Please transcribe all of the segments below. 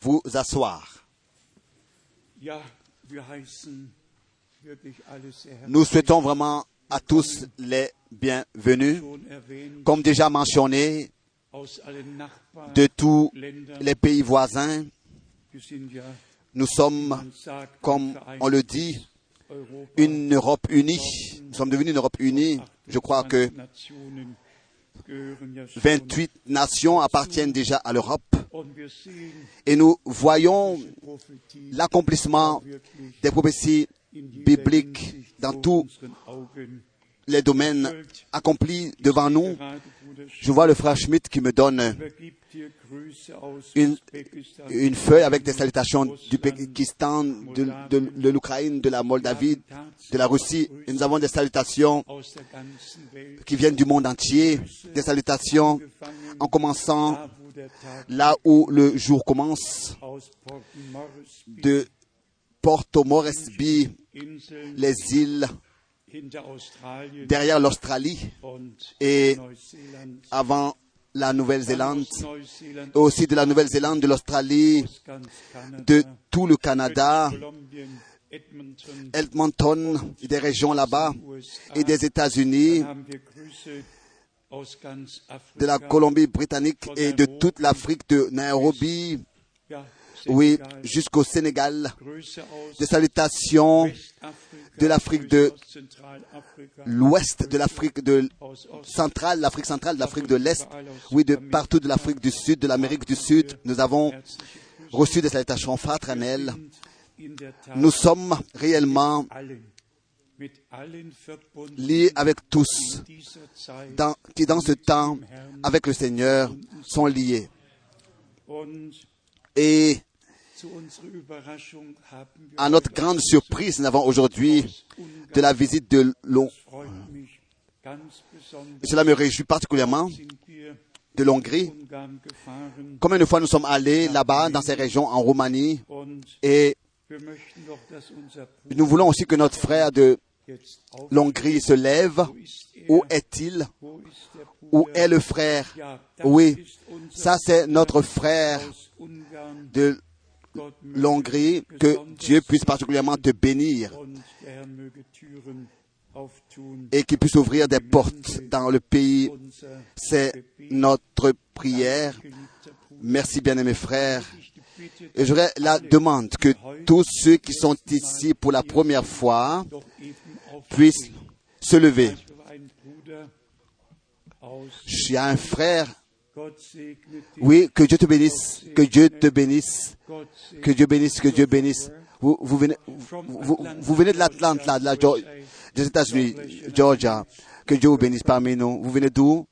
vous asseoir. Nous souhaitons vraiment à tous les bienvenus. Comme déjà mentionné, de tous les pays voisins, nous sommes, comme on le dit, une Europe unie. Nous sommes devenus une Europe unie. Je crois que 28 Nationen gehören ja schon. 28 nations appartiennent déjà à l'Europe. Et nous voyons l'accomplissement des prophéties bibliques dans tous les domaines accomplis devant nous. Je vois le frère Schmidt qui me donne Une- feuille avec des salutations du Pakistan, de, de- l'Ukraine, de la Moldavie, de la Russie. Et nous avons des salutations qui viennent du monde entier, des salutations en commençant là où le jour commence, de Porto Moresby, les îles derrière l'Australie et avant la Nouvelle-Zélande, aussi de la Nouvelle-Zélande, de l'Australie, de tout le Canada, Edmonton, des régions là-bas, et des États-Unis, de la Colombie-Britannique et de toute l'Afrique de Nairobi, oui, jusqu'au Sénégal, des salutations de l'Afrique de l'ouest de l'Afrique de centrale, l'Afrique centrale, de l'Afrique de l'Est, oui, de partout de l'Afrique du Sud, de l'Amérique du Sud. Nous avons reçu des salutations fraternelles. Nous sommes réellement liés avec tous, dans- qui dans ce temps, avec le Seigneur, sont liés. Et à notre grande surprise, nous avons aujourd'hui de la visite de besonders. Cela me réjouit particulièrement de l'Hongrie. Combien de fois nous sommes allés là-bas, dans ces régions, en Roumanie, et nous voulons aussi que notre frère de l'Hongrie se lève. Où est-il? Où est le frère? Oui, ça c'est notre frère de l'Hongrie. Que Dieu puisse particulièrement te bénir et qu'il puisse ouvrir des portes dans le pays. C'est notre prière. Merci bien-aimés frères. Et j'aurais la demande que tous ceux qui sont ici pour la première fois puissent se lever. A un frère. Oui, que Dieu te bénisse. Que Dieu te bénisse. Que Dieu bénisse, que Dieu bénisse. Vous, venez, de l'Atlante, là, des États-Unis, Georgia. Que Dieu vous bénisse parmi nous. Vous venez d'où?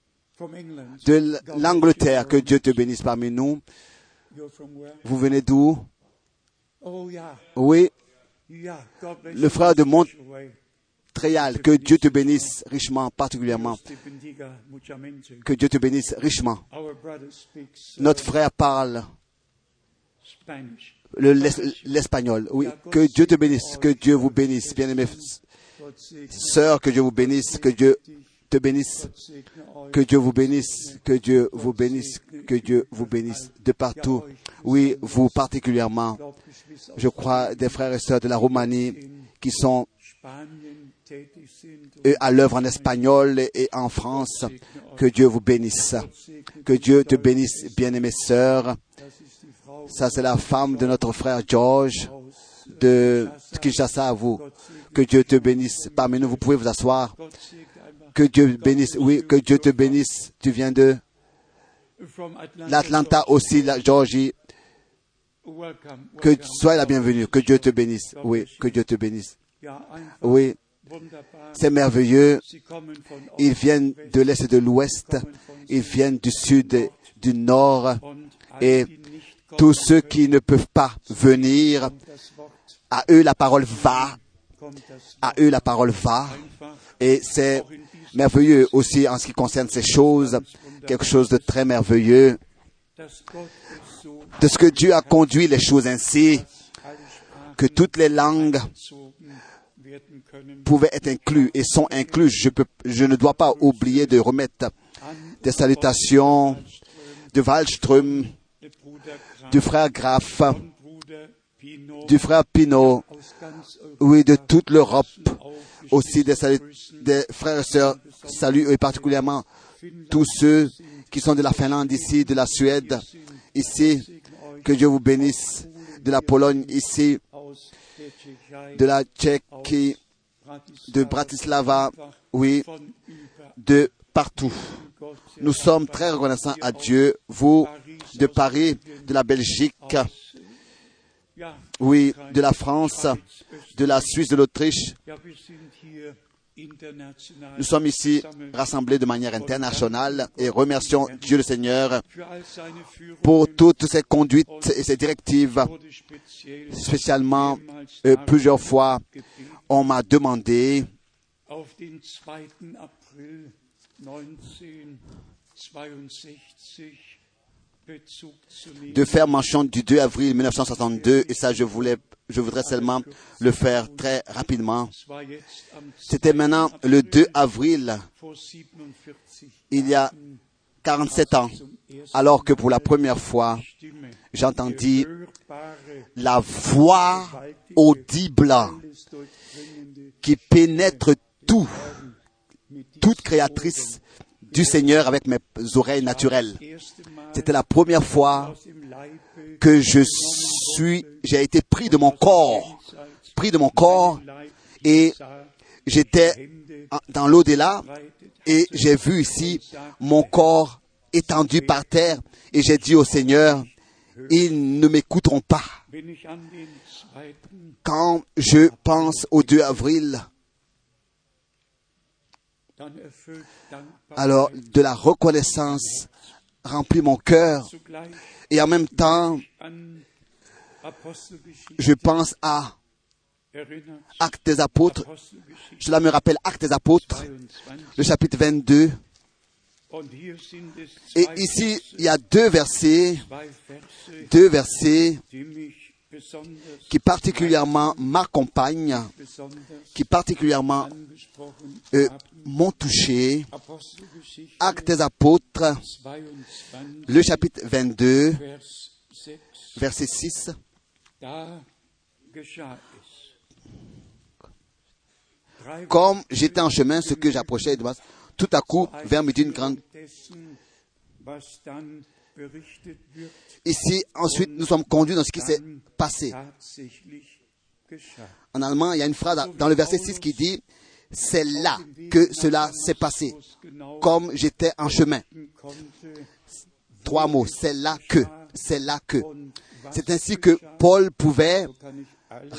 De l'Angleterre. Que Dieu te bénisse parmi nous. Vous venez d'où? Oh Oui, Le frère de in a Mont- special way. Tréal. Que Dieu te bénisse richement, particulièrement. Que Dieu te bénisse richement. Notre frère parle le- l'espagnol. Oui, que Dieu te bénisse. Que Dieu vous bénisse. Bien-aimés sœurs, que Dieu vous bénisse. Que Dieu. Bénisse. Que Dieu vous bénisse, que Dieu vous bénisse, que Dieu vous bénisse de partout. Oui, vous particulièrement, je crois, des frères et sœurs de la Roumanie qui sont à l'œuvre en espagnol et- en France. Que Dieu vous bénisse. Que Dieu te bénisse, bien-aimées sœurs. Ça, c'est la femme de notre frère George de Kinshasa à vous. Que Dieu te bénisse. Parmi nous, vous pouvez vous asseoir. Que Dieu bénisse. Oui, que Dieu te bénisse. Tu viens de l'Atlanta aussi, la Georgie. Que sois la bienvenue. Que Dieu te bénisse. Oui, que Dieu te bénisse. Oui, c'est merveilleux. Ils viennent de l'Est et de l'Ouest. Ils viennent du Sud et du Nord. Et tous ceux qui ne peuvent pas venir, à eux la parole va. À eux la parole va. Et c'est merveilleux aussi en ce qui concerne ces choses. Quelque chose de très merveilleux. De ce que Dieu a conduit les choses ainsi, que toutes les langues pouvaient être inclus et sont inclus. Je, je ne dois pas oublier de remettre des salutations de Wallström, du frère Pino du frère Pinault, oui, de toute l'Europe, aussi des, salut- des frères et sœurs, salut et particulièrement tous ceux qui sont de la Finlande ici, de la Suède, ici, que Dieu vous bénisse, de la Pologne ici, de la Tchéquie, de Bratislava, oui, de partout. Nous sommes très reconnaissants à Dieu, vous de Paris, de la Belgique, oui, de la France, de la Suisse, de l'Autriche. Nous sommes ici rassemblés de manière internationale et remercions Dieu le Seigneur pour toutes ces conduites et ces directives. Spécialement, euh, plusieurs fois, on m'a demandé de faire mention du 2 avril 1962 et ça je voulais je voudrais seulement le faire très rapidement. C'était maintenant le 2 avril vor 47 il y a 47 ans alors que pour la première fois j'entendis la voix audible qui pénètre tout, toute créatrice du Seigneur avec mes oreilles naturelles. C'était la première fois que je suis, j'ai été pris de mon corps, pris de mon corps et j'étais dans l'au-delà et j'ai vu ici mon corps étendu par terre et j'ai dit au Seigneur, ils ne m'écouteront pas. Wenn ich an den 2. Quand je pense au 2 avril, alors de la reconnaissance remplit mon cœur et en même temps, je pense à. Actes des apôtres. Cela me rappelle Actes des apôtres, 22. le chapitre 22. Und hier sind es Et ici, il y a deux versets, deux versets qui particulièrement m'accompagnent, besonders qui particulièrement euh, m'ont touché. Actes des apôtres, 22, le chapitre 22, Vers 6. verset 6. Da geschah es. Drei Comme j'étais en chemin, ce que j'approchais tout à coup, vers midi, une grande... wird, Ici, ensuite, nous sommes conduits dans ce qui s'est passé. En allemand, il y a une phrase dans le verset 6 qui dit, c'est là que cela s'est passé. Comme j'étais en chemin. Trois mots, c'est là que, c'est là que. C'est ainsi que Paul pouvait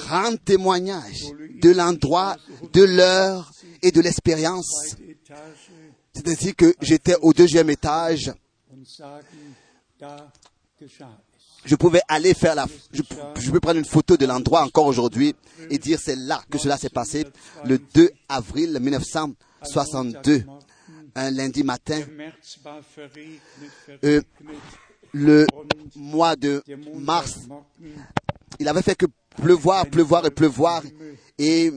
rendre témoignage de l'endroit, de l'heure et de l'expérience. C'est ainsi que j'étais au deuxième étage. Je pouvais aller faire la, je, peux prendre une photo de l'endroit encore aujourd'hui et dire c'est là que cela s'est passé le 2 avril 1962, un lundi matin. Euh, le mois de mars, il avait fait que pleuvoir, pleuvoir et pleuvoir. Et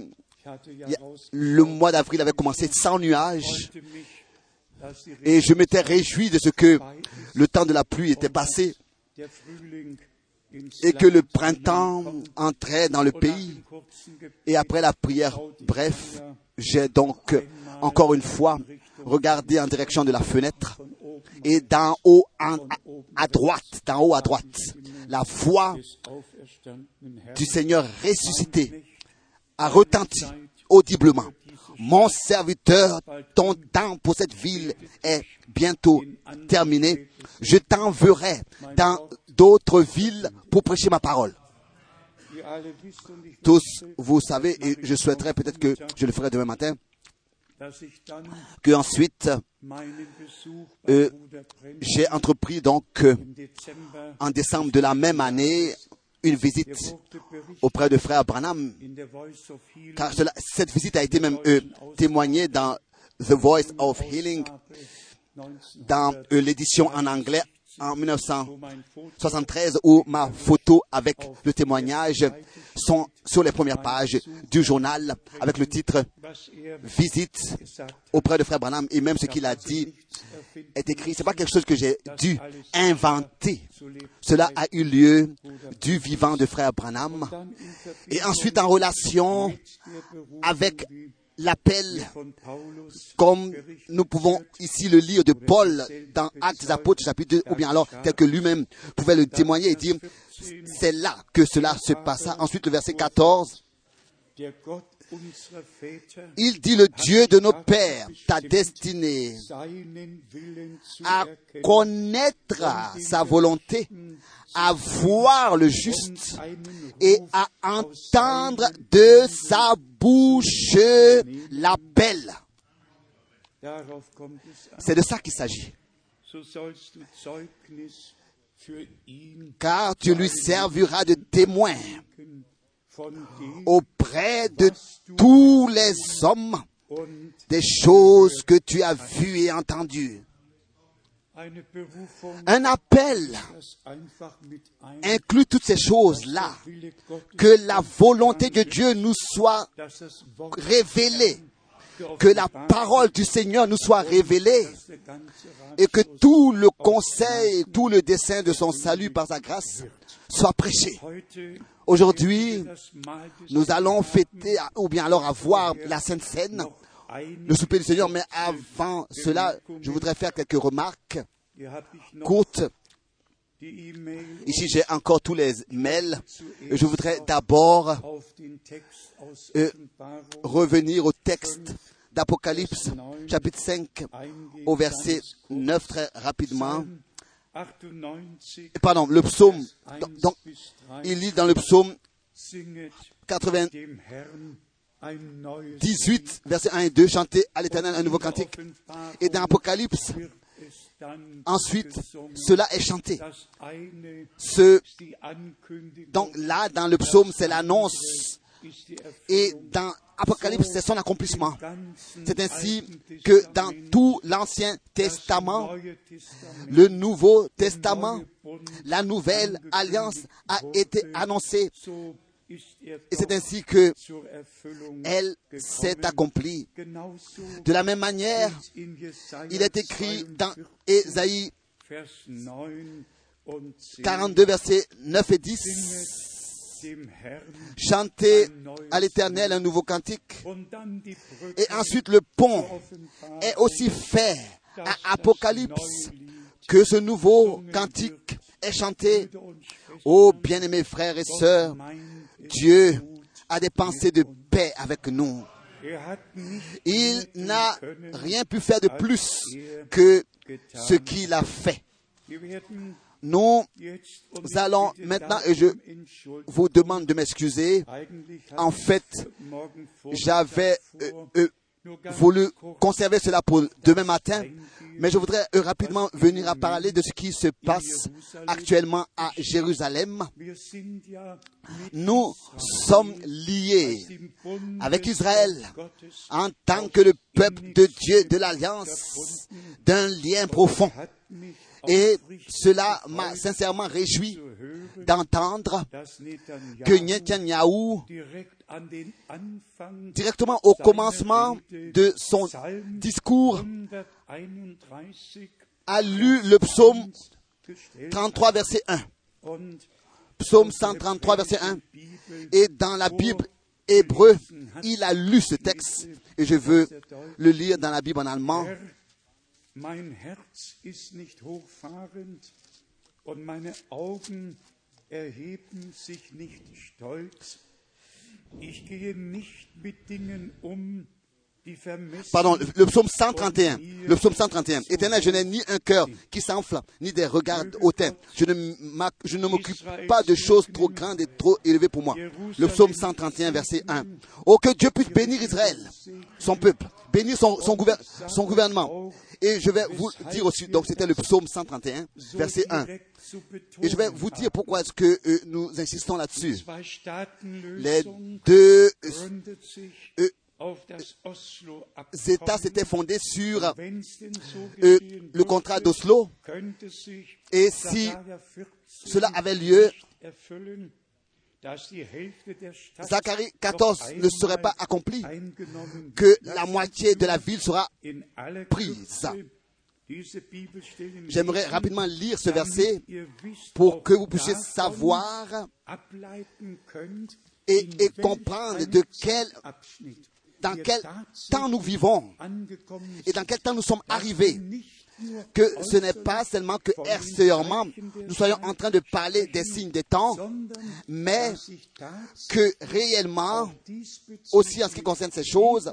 le mois d'avril avait commencé sans nuages. Et je m'étais réjoui de ce que le temps de la pluie était passé et que le printemps entrait dans le pays. Et après la prière, bref, j'ai donc encore une fois regardé en direction de la fenêtre et d'en haut à, droite, d'en haut à droite, la voix du Seigneur ressuscité a retenti audiblement. Mon serviteur, ton temps pour cette ville est bientôt terminé. Je t'enverrai dans d'autres villes pour prêcher ma parole. Tous, vous savez, et je souhaiterais peut-être que je le ferai demain matin, que ensuite Euh, j'ai entrepris donc euh, en décembre de la même année une visite auprès de frère Branham, car cette visite a été même euh, témoignée dans The Voice of Healing, dans euh, l'édition en anglais en wo mein Foto 1973 où ma photo avec le témoignage sont sur les premières pages du journal avec le titre Visite auprès de Frère Branham et même ce qu'il a dit est écrit. C'est pas quelque chose que j'ai dû inventer. Cela a eu lieu du vivant de Frère Branham et ensuite en relation avec l'appel comme nous pouvons ici le lire de Paul dans Actes des Apôtres chapitre 2, ou bien alors tel que lui-même pouvait le témoigner et dire, c'est là que cela se passa. Ensuite le verset 14, il dit le Dieu de nos pères t'a destiné à connaître sa volonté, à voir le juste et à entendre de sa bouche l'appel. C'est de ça qu'il s'agit. Car tu lui serviras de témoin auprès de tous les hommes des choses que tu as vues et entendues. Un appel inclut toutes ces choses-là. Que la volonté de Dieu nous soit révélée. Que la parole du Seigneur nous soit révélée. Et que tout le conseil, tout le dessein de son salut par sa grâce soit prêché. Aujourd'hui, nous allons fêter, ou bien alors avoir la Sainte Seine, le souper du Seigneur, mais avant cela, je voudrais faire quelques remarques courtes. Ici, j'ai encore tous les mails. Je voudrais d'abord Euh, revenir au texte d'Apocalypse, chapitre 5, eingehen. au verset 9, très rapidement. Psalm 98, Pardon, le psaume. 1 Donc, bis 3, il lit dans le psaume singet 98, dem Herrn ein neues 18, versets 1 et 2, chanter à l'éternel un nouveau cantique. Et dans Apocalypse, ensuite, cela est chanté. donc là, dans le psaume, c'est l'annonce. Et dans Apocalypse, c'est son accomplissement. C'est ainsi que dans tout l'Ancien Testament, le Nouveau Testament, la nouvelle alliance a été annoncée. Et c'est ainsi que elle s'est accomplie. De la même manière, il est écrit dans 42, Ésaïe Vers 9 und 10, 42, versets 9 et 10, chantez à l'Éternel un nouveau cantique. Et ensuite, le pont est aussi fait à Apocalypse que ce nouveau cantique est chanté. Ô bien-aimés frères et sœurs, Dieu a des pensées de paix avec nous. Il n'a rien pu faire de plus que ce qu'il a fait. Nous um allons maintenant, et je entschuldigen. vous demande de m'excuser. En fait, J'avais euh, euh, voulu conserver cela pour demain matin, mais je voudrais euh, rapidement venir à parler de ce qui se passe actuellement à Jérusalem. Nous sommes liés avec Israël en tant que le peuple de Dieu de l'Alliance d'un lien profond. Et cela m'a sincèrement réjoui d'entendre que Netanyahu directement au commencement de son discours, 131 a lu le psaume gestellt 33, verset 1. und Psaume 133, verset 1. Bibel Et dans la Bible hébreu, il a lu ce texte. Et je veux le lire dans la Bible en allemand. Mein Herz ist nicht hochfahrend und meine Augen erheben sich nicht stolz. Ich gehe nicht mit Dingen um, Pardon, le psaume 131. Le psaume 131. Éternel, je n'ai ni un cœur qui s'enfle, ni des regards hautains. Je ne, je ne m'occupe pas de choses trop grandes et trop élevées pour moi. Le psaume 131, verset 1. Oh, que Dieu puisse bénir Israël, son peuple, bénir son, son, gouver- son gouvernement. Et je vais vous dire aussi, donc c'était le psaume 131, so verset 1. direkt zu Et je vais vous dire pourquoi est-ce que euh, nous insistons là-dessus. Les deux, euh, Oslo États s'étaient fondés sur euh, le contrat d'Oslo. Et si Sacharja 14 cela avait lieu, Zacharie noch 14 ne serait pas accompli, que la moitié de la ville sera prise. J'aimerais rapidement lire ce verset pour que vous puissiez savoir et, comprendre de quel, dans quel temps nous vivons et dans quel temps nous sommes arrivés. Que ce n'est pas seulement que extérieurement nous soyons en train de parler des signes des temps, mais que réellement, aussi en ce qui concerne ces choses,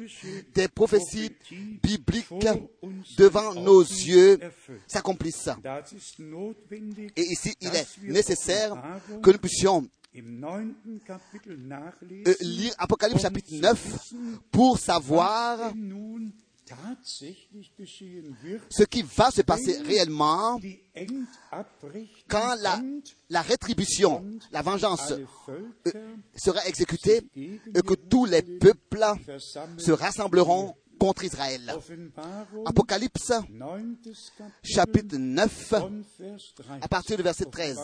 des prophéties bibliques devant nos yeux s'accomplissent. Et ici, il est nécessaire que nous puissions euh, lire Apocalypse chapitre zu 9 wissen, pour savoir ce qui va se passer réellement quand la, rétribution, la vengeance Völker sera exécutée et que tous les peuples se rassembleront contre Israël. Apocalypse chapitre 9 von Vers 13. à partir du verset 13.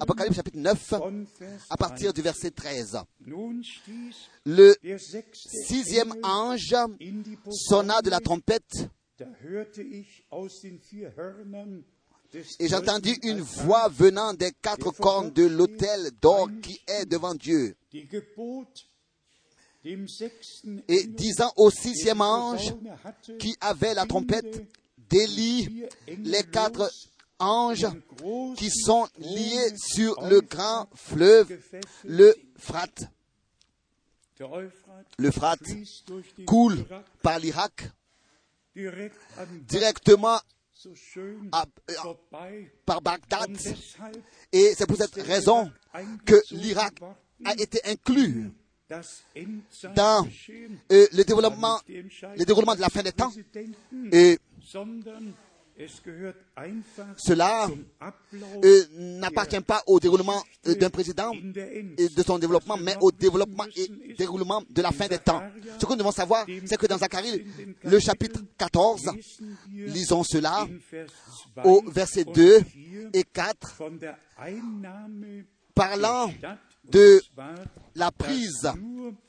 Apocalypse chapitre 9 Von Vers à partir 13. du verset 13. Nun stieß Le sixième ange sonna de la trompette et j'entendis une voix venant des quatre cornes de l'autel d'or qui est devant Dieu et disant au sixième ange qui avait la trompette délie les quatre anges qui sont liés sur le grand fleuve, le Frat. Le Frat coule par l'Irak directement à- euh, par Bagdad. Et c'est pour cette raison que l'Irak a été inclus dans euh, le développement, le déroulement de la fin des temps. Et cela euh, n'appartient pas au déroulement euh, d'un président et de son développement, mais au développement et déroulement de la fin des temps. Ce que nous devons savoir, c'est que dans Zacharie, le chapitre 14, lesen wir lisons cela in Vers 2 au verset und 2 4 et 4, von der Einnahme parlant de la prise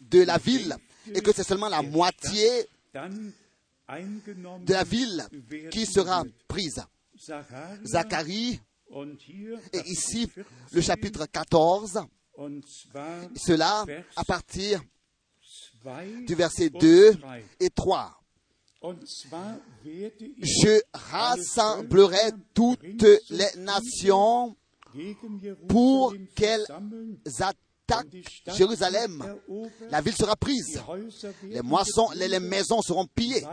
de la ville et que c'est seulement la moitié de la ville qui sera prise. Zacharie, et ici 14, le chapitre 14, und zwar cela à partir 2 du verset und 2 3. et 3. Und zwar werde ich Je rassemblerai toutes les nations pour qu'elles attaquent Jérusalem. La ville sera prise. Les moissons, les, maisons seront pillées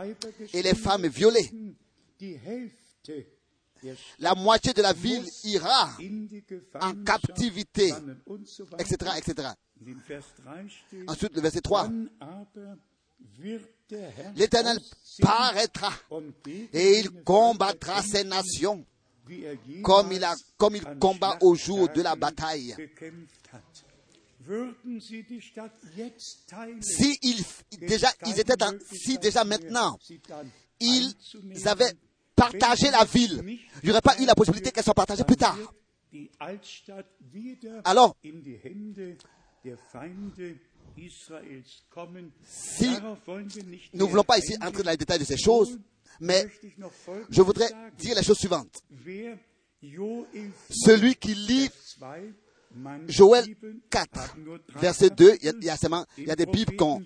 et les femmes violées. La moitié de la ville ira en captivité, etc., etc. In dem Vers 3 steht, Ensuite, le verset 3. dann aber wird der Herr L'Éternel paraîtra et il combattra ces nations comme il, a, comme il combat au jour de la bataille. Si ils, déjà, ils étaient en- si déjà maintenant, ils avaient partagé la ville, il n'y aurait pas eu la possibilité qu'elle soit partagée plus tard. Alors. Si Nous ne voulons pas ici entrer dans les détails de ces choses, mais je voudrais dire la chose suivante. Wer Joel 4, Celui qui lit Vers 2, manche Joël Bibeln 4, haben nur drei verset 2, il y a, Kapitel. il y a seulement, il y a des Bibles qui ont,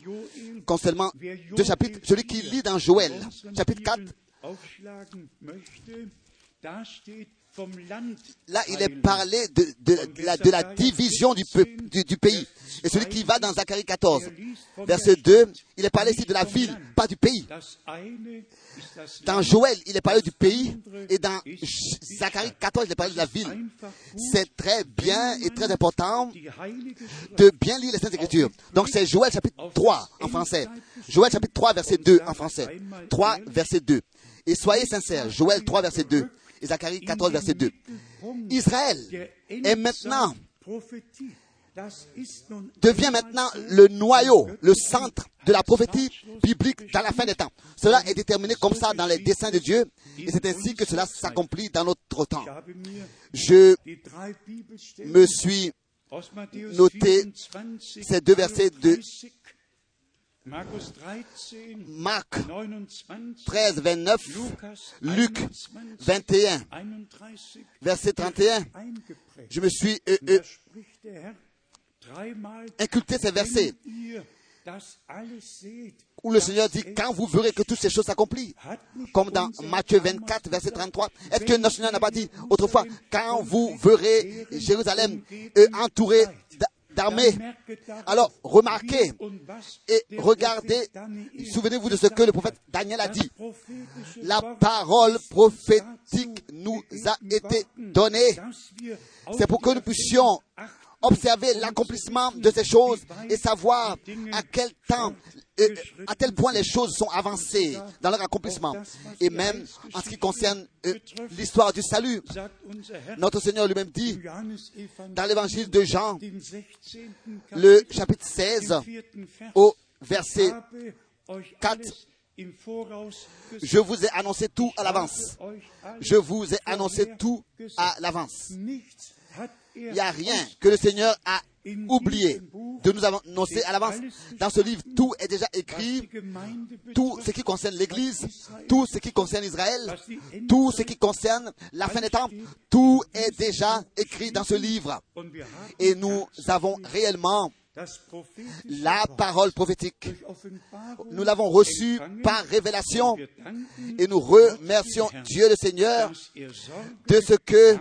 ont seulement deux chapitres. Celui qui 4 lit dans Joël, chapitre 4, Là, il est parlé de, de, la, de la division du, peuple, du, du pays. Et celui qui va dans Zacharie 14, verset 2, il est parlé ici de la ville, pas du pays. Dans Joël, il est parlé du pays, et dans Zacharie 14, il est parlé de la ville. C'est très bien et très important de bien lire les Saintes Écritures. Donc c'est Joël chapitre 3 en français. Joël chapitre 3 verset 2 en français. 3 verset 2. Et soyez sincères, Joël 3 verset 2 et Zacharie 14 verset 2. Israël est maintenant devient maintenant le noyau, le centre de la prophétie biblique dans la fin des temps. Cela est déterminé comme ça dans les desseins de Dieu et c'est ainsi que cela s'accomplit dans notre temps. Je me suis noté 24, ces deux versets de 31, Markus 13, Marc 29, 13, 29, Lukas Luc 21, 21, 31 verset 31. eingeprägt. Je me suis euh, euh, inculqué ces versets où le Seigneur dit quand vous verrez que toutes ces choses s'accomplissent. Comme dans Matthieu damals 24, verset gesagt, 33. Est-ce que notre Seigneur n'a pas dit autrefois, quand vous verrez Jérusalem euh, alors remarquez et regardez, souvenez-vous de ce que le prophète Daniel a dit. La parole prophétique nous a été donnée. C'est pour que nous puissions observer l'accomplissement de ces choses et savoir à quel temps, à tel point les choses sont avancées dans leur accomplissement. Et même en ce qui concerne euh, l'histoire du salut, notre Seigneur lui-même dit dans l'évangile de Jean, den 16. le chapitre im 16, vierten Vers, au verset habe euch 4, alles im Voraus gesagt, Je vous ai annoncé tout à l'avance. Je vous ai annoncé tout à l'avance. Il n'y a rien que le Seigneur a oublié de nous annoncer à l'avance. Dans ce livre, tout est déjà écrit. Tout ce qui concerne l'Église, tout ce qui concerne Israël, tout ce qui concerne la fin des temps, tout est déjà écrit dans ce livre. Et nous avons réellement la parole prophétique. Nous l'avons reçue par révélation et nous remercions Dieu le Seigneur de ce que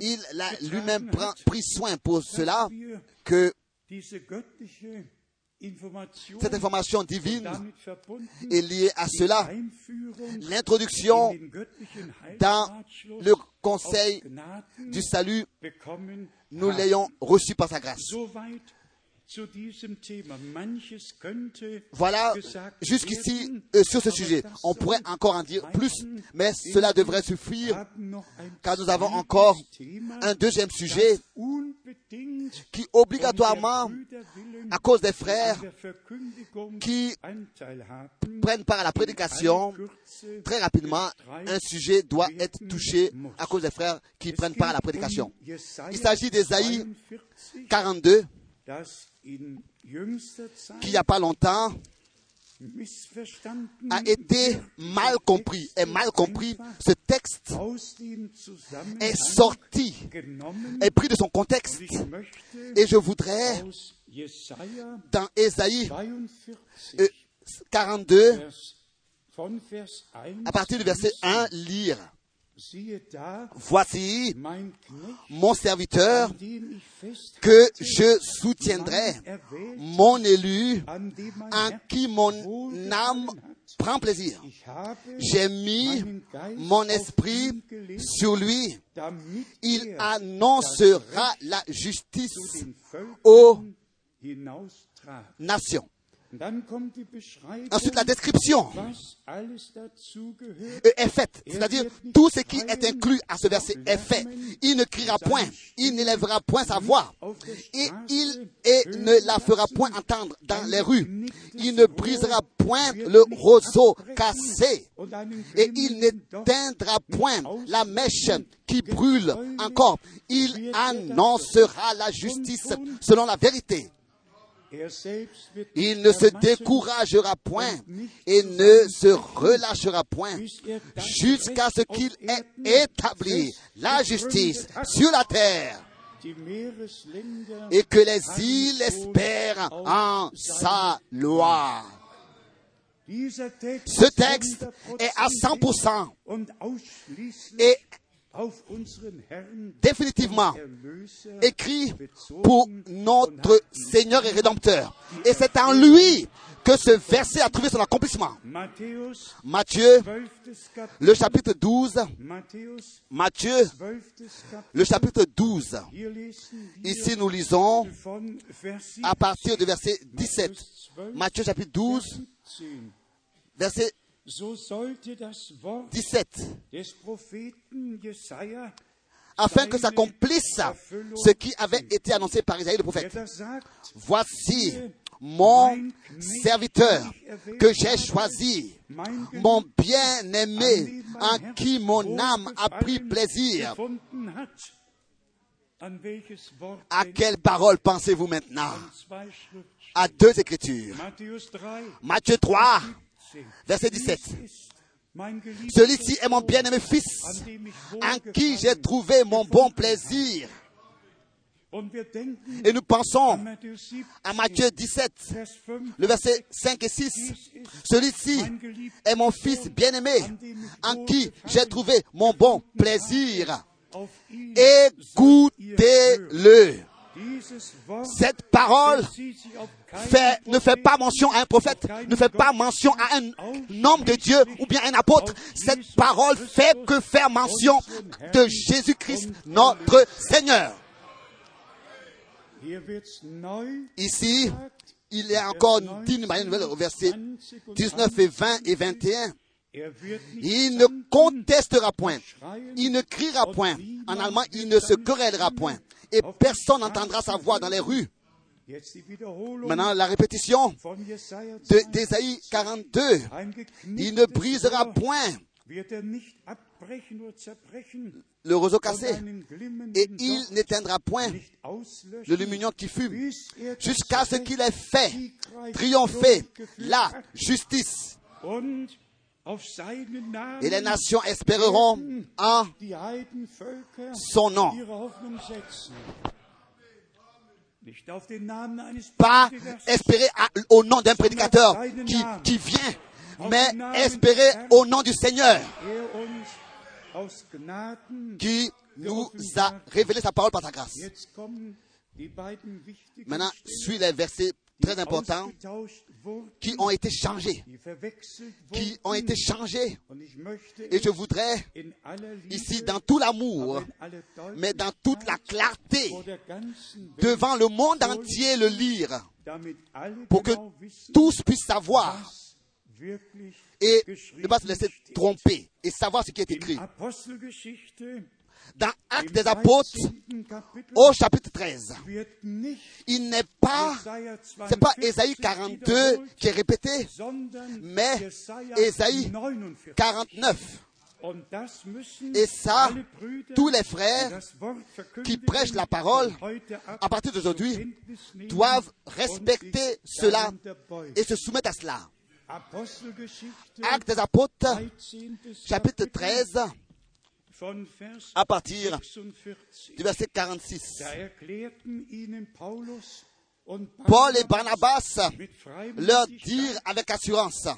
il a lui-même pr- pris soin pour cela, que cette information divine est liée à cela. L'introduction dans le conseil du salut, nous l'ayons reçu par sa grâce. Voilà, jusqu'ici, euh, sur ce sujet, on pourrait encore en dire plus, mais cela devrait suffire, car nous avons encore un deuxième sujet qui um obligatoirement, à cause des frères qui prennent part à la prédication, très rapidement, un sujet doit être touché à cause des frères qui prennent part à la um prédication. Jesaja Il s'agit d'Ésaïe 42, 42, das in jüngster Zeit qui il n'y a pas longtemps a été mal compris, mal compris. Ce texte est sorti, est pris de son contexte. Et je voudrais, dans Ésaïe 42, euh, 42, Vers, von Vers 1 à partir du verset 1, lire. Voici mon serviteur que je soutiendrai, mon élu en qui mon âme prend plaisir. J'ai mis mon esprit sur lui. Il er annoncera la justice aux nations. Ensuite, la description gehört. est faite, c'est-à-dire tout ce qui est inclus à ce verset est fait. Il ne criera point, il n'élèvera point sa voix, der et il et ne la fera point entendre dans les rues. Il ne brisera point le roseau cassé, et il n'éteindra point la mèche qui brûle encore. Il annoncera la justice selon la vérité. Il ne se découragera point et ne se relâchera point jusqu'à ce qu'il ait établi la justice sur la terre et que les îles espèrent en sa loi. Ce texte est à 100% und ausschließlich et définitivement écrit pour notre Seigneur et Rédempteur. Et c'est en lui que ce verset a trouvé son accomplissement. Matthieu, 12. Kapitel le chapitre 12, Matthäus Matthieu, 12. Kapitel le chapitre 12. Hier lesen wir Ici, nous lisons à partir du verset 17. Matthäus 12, Matthieu chapitre 12, 17. verset So sollte das Wort 17. des Propheten Jesaja afin que s'accomplisse ce qui avait été annoncé par Isaïe le prophète. Voici mon serviteur que j'ai choisi, mon bien-aimé en qui mon âme a pris plaisir. À quelle parole pensez-vous maintenant? À deux écritures. Matthäus 3, Matthieu 3, 10. Verset 17. ist mein geliebter Celui-ci est mon bien-aimé fils, en qui j'ai trouvé mon bon plaisir. Et nous pensons Matthäus 17, à Matthieu 17, Vers 5. le verset 5 et 6. Celui-ci est mon fils bien-aimé, en qui j'ai trouvé mon bon plaisir. Écoutez-le. Cette parole fait, ne fait pas mention à un prophète, ne fait pas mention à un homme de Dieu ou bien un apôtre. Cette parole fait que faire mention de Jésus-Christ, notre Seigneur. Ici, il a encore dit d'une manière nouvelle au verset 20 und 19 et 20 et 21. Er wird nicht Il ne contestera point, il ne criera point. En allemand, il ne se querellera point. Et personne n'entendra sa voix dans les rues. Maintenant, la répétition Jesaja de 2. d'Ésaïe 42. Ein Il ne brisera point le roseau cassé. Et il n'éteindra point le lumignon qui fume, jusqu'à ce qu'il ait fait triompher la justice. Et les nations espéreront en son nom. Pas espérer à- au nom d'un prédicateur qui, qui vient, mais espérer au nom du Seigneur er qui nous a révélé sa parole par sa grâce. Maintenant, suit les versets très importants qui ont été changés, qui ont été changés. Et je voudrais, ici, dans tout l'amour, mais dans toute la clarté, devant le monde entier le lire, pour que tous puissent savoir et ne pas se laisser tromper et savoir ce qui est écrit. Dans Actes des Apôtres, 13. Kapitel, au chapitre 13, wird nicht il n'est pas, c'est pas 42 Ésaïe 42 wiederholt, qui est répété, mais Ésaïe 49. 49. Und das müssen Et ça, tous les frères qui prêchent la parole à partir d'aujourd'hui doivent respecter cela et se soumettre à cela. Actes des Apôtres, 13. chapitre Kapitel, 13, von Vers à partir 46. du verset 46. Da erklärten ihnen Paulus und Paul et Barnabas leur dirent avec assurance,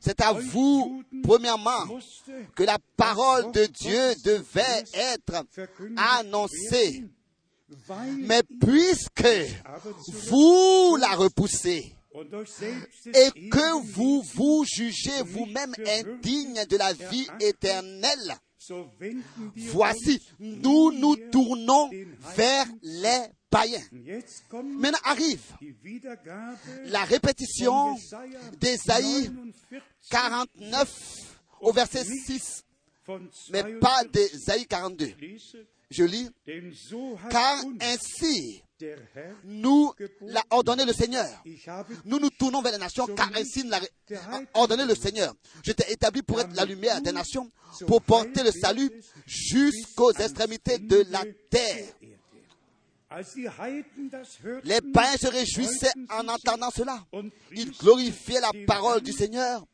c'est à vous, premièrement, que la parole de Dieu devait être annoncée. Mais puisque vous la repoussez et que vous vous jugez vous-même indigne de la vie éternelle, voici, nous nous tournons vers les païens. Maintenant arrive la répétition d'Ésaïe 49 49 au verset 6, von mais 42. pas d'Ésaïe 42. Je lis, car ainsi nous l'a ordonné le Seigneur. Nous nous tournons vers les nations car ainsi nous l'a ordonné le Seigneur. Je t'ai établi pour être la lumière des nations, pour porter le salut jusqu'aux extrémités de la terre. Les païens se réjouissaient en entendant cela. Ils glorifiaient la parole du Seigneur.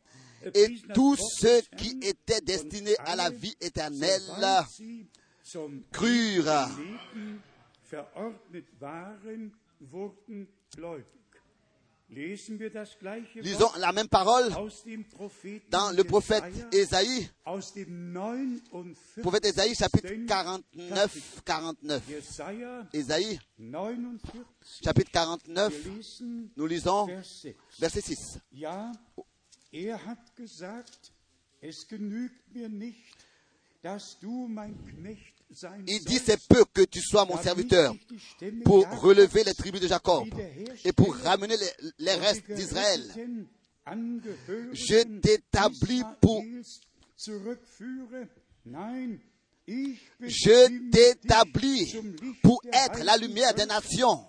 Et tous ceux qui étaient destinés à la vie éternelle crurent. Lisons la même parole aus dem Propheten dans le prophète Ésaïe, aus dem 49. prophète Ésaïe chapitre 49, 49. Jesaja Ésaïe 49, chapitre 49, wir lesen nous lisons Vers 6. verset 6. Il dit, c'est peu que tu sois mon serviteur pour relever les tribus de Jacob et pour ramener les, restes d'Israël. Je t'établis pour- je t'établis pour être la lumière des nations,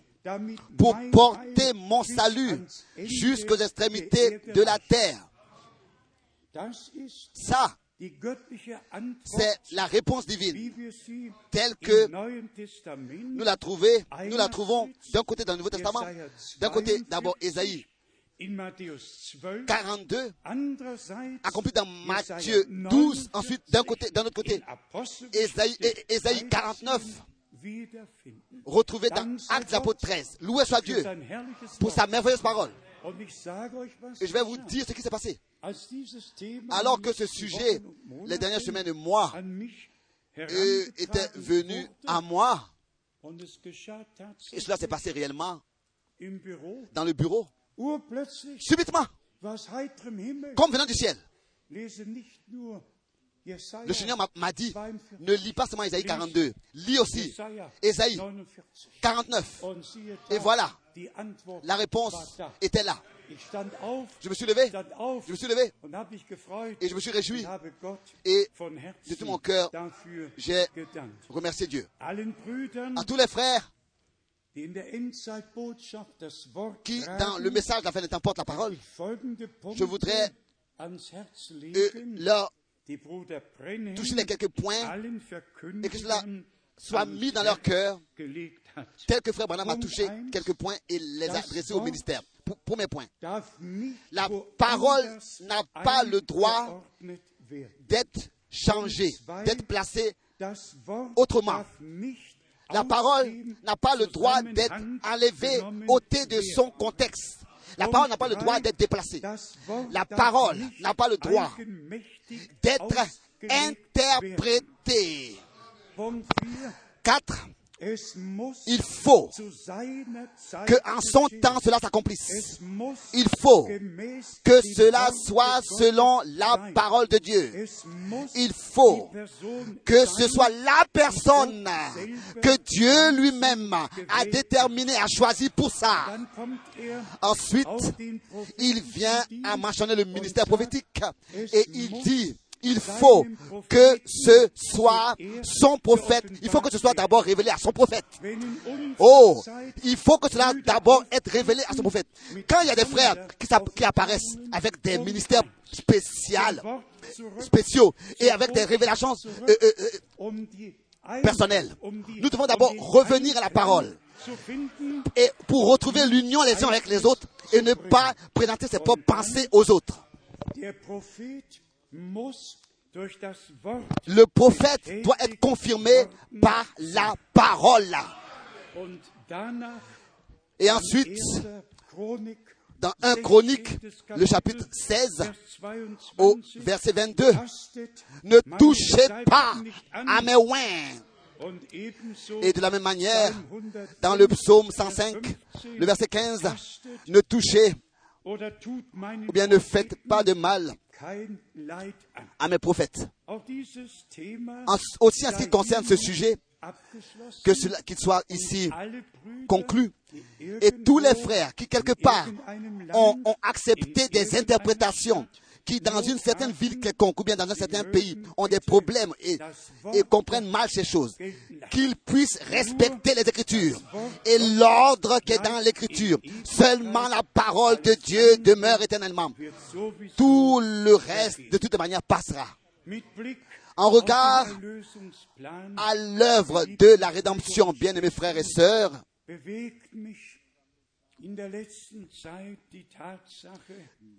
pour porter mon salut jusqu'aux extrémités de la terre. Ça, c'est la réponse divine, telle que nous la, trouvée- nous la trouvons d'un côté dans le Nouveau Testament, d'un côté 42, d'abord Ésaïe in Matthäus 12, 42, andererseits accompli dans Matthieu 12, 49, ensuite d'un côté, d'un autre côté, Ésaïe, et- Ésaïe 13 49, wiederfinden. retrouvé dans Actes des Apôtres 13. Loué soit Dieu pour sa merveilleuse parole. Et je vais vous dire ce qui s'est passé. Alors que ce sujet, les dernières semaines mich euh, était venu à moi, et cela s'est passé réellement dans le bureau, subitement, comme venant du ciel. Le Seigneur m'a- dit, 42, ne lis pas seulement Isaïe 42, lis aussi Ésaïe 49. 49. Und siehe Et voilà, la réponse était là. Je me suis levé, je me suis levé. Et je me suis réjoui. Et de tout mon cœur, j'ai remercié Dieu. À tous les frères qui, dans le message de la fin des temps, portent la parole, je voudrais euh, leur toucher les quelques points et que cela soit mis dans leur cœur, tel que Frère Branham a touché quelques points et les a adressés au ministère. Pour- Premier point, La parole n'a pas le droit d'être changé, d'être placé Das Wort Autrement, La parole n'a pas le droit d'être enlevée, ôtée de son contexte. La parole n'a pas le droit d'être déplacée, La parole n'a pas le droit d'être interprétée. Punkt 4. 4. Es muss Il faut zu seiner Zeit que en son temps cela s'accomplisse. Il faut que cela soit selon la parole de Dieu. Il faut que ce soit la personne que Dieu lui-même a déterminée, a choisi pour ça. Ensuite, il vient à mentionner le ministère prophétique et il dit, il faut que ce soit son prophète, il faut que ce soit d'abord révélé à son prophète. Oh, il faut que cela d'abord être révélé à son prophète. Quand il y a des frères qui, apparaissent avec des ministères zurück, spéciaux et avec des révélations euh, euh, euh, personnelles, nous devons d'abord revenir à la parole et pour retrouver l'union les uns avec les autres et ne pas présenter ses propres pensées aux autres. Le prophète doit être confirmé par la parole. Et ensuite, 1. Chronik dans 1 Chronique, le chapitre 16, Vers au 22, verset 22, tastet ne touchez pas à mes oins. Et de la même manière, Psalm 105, dans le psaume 105, le verset 15, ne touchez ou bien ne faites pas de mal. À mes prophètes. En- aussi en ce qui concerne ce sujet, que cela qu'il soit ici conclu. Et tous les frères qui, quelque part, ont, accepté des interprétations qui, dans une certaine ville quelconque ou bien dans un certain pays, ont des problèmes et, et comprennent mal ces choses, qu'ils puissent respecter les Écritures et l'ordre qui est dans l'Écriture. Seulement la parole de Dieu demeure éternellement. Tout le reste, de toute manière, passera. En regard à l'œuvre de la rédemption, bien-aimés frères et sœurs,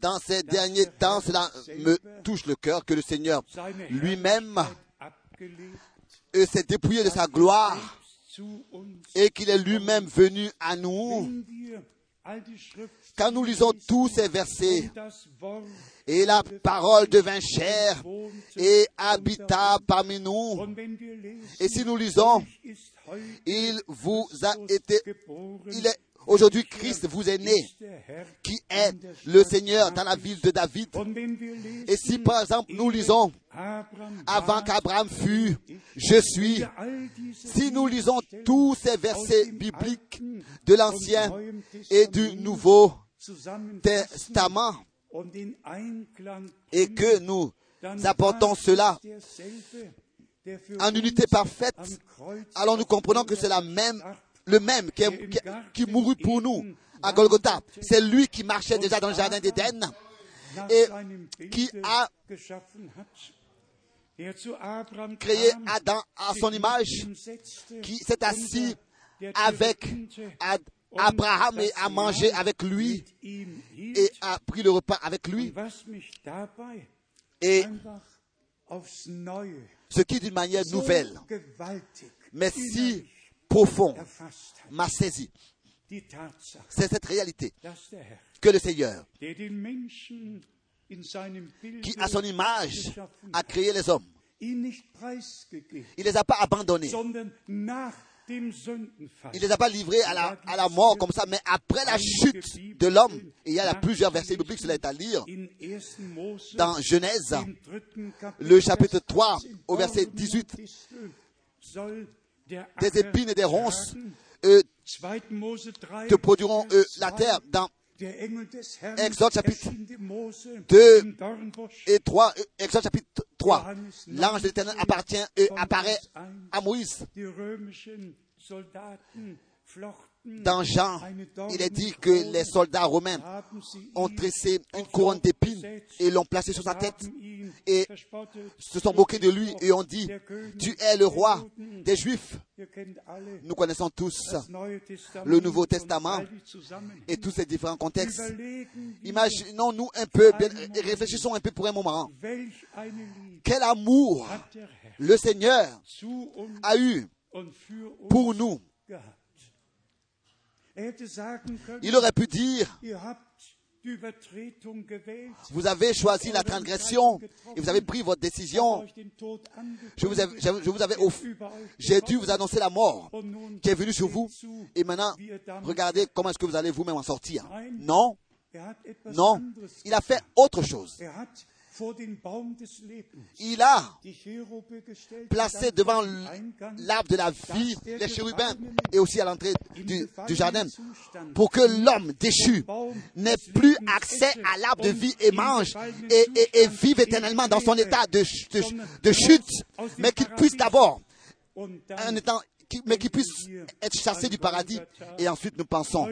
dans ces derniers temps, cela me touche le cœur que le Seigneur lui-même s'est dépouillé de sa gloire et qu'il est lui-même venu à nous. Quand nous lisons tous ces versets, et la parole devint chair et habita parmi nous, et si nous lisons, il vous a été, il est, aujourd'hui Christ vous est né, qui est le Seigneur dans la ville de David. Et si par exemple nous lisons, avant qu'Abraham fût, je suis, si nous lisons tous ces versets bibliques de l'Ancien et du Nouveau Testament et que nous apportons cela en unité parfaite, alors nous comprenons que c'est la même, le même qui, est- qui, qui mourut pour nous à Golgotha. C'est lui qui marchait déjà dans le jardin d'Éden et qui a créé Adam à son image, qui s'est assis avec Ad- und Abraham et a mangé avec lui et a pris le repas avec lui. Et ce qui d'une manière nouvelle, mais si profond, m'a saisi. C'est cette réalité que le Seigneur, qui à son image a créé les hommes, il les a pas abandonnés. Il les a pas livrés à la, à la mort comme ça, mais après la chute de l'homme, et il y a plusieurs versets bibliques, cela est à lire, in 1. Mose, dans Genèse, le chapitre 3, Vers au verset 18, 18, soll der des épines et des ronces euh, 2. Mose 3, te produiront euh, la 2, terre dans Exode chapitre erschien dem Mose 2 im Dornbusch. et 3, euh, Exode chapitre 3. L'ange de l'éternel appartient, euh, apparaît à Moïse. Dans Jean, il est dit que les soldats romains sie ont tressé une couronne d'épines et l'ont placée sur sa tête et se sont moqués de lui et ont dit, tu es le roi des Juifs. Nous connaissons tous le Nouveau Testament et tous ces différents contextes. Imaginons-nous un peu, réfléchissons un peu pour un moment. Quel amour le Seigneur a eu pour nous. Il aurait pu dire, vous avez choisi la transgression et vous avez pris votre décision. Je vous, avais- je vous off- j'ai dû vous annoncer la mort qui est venue sur vous. Et maintenant, regardez comment est-ce que vous allez vous-même en sortir. Non, Er non, il a fait autre chose. Il a placé devant l'arbre de la vie les chérubins et aussi à l'entrée du, jardin pour que l'homme déchu n'ait plus accès à l'arbre de vie et mange et, et- et vive éternellement dans son état de, de, ch- de chute, mais qu'il puisse d'abord, un état, qui- mais qu'il puisse être chassé du paradis. Et ensuite, nous pensons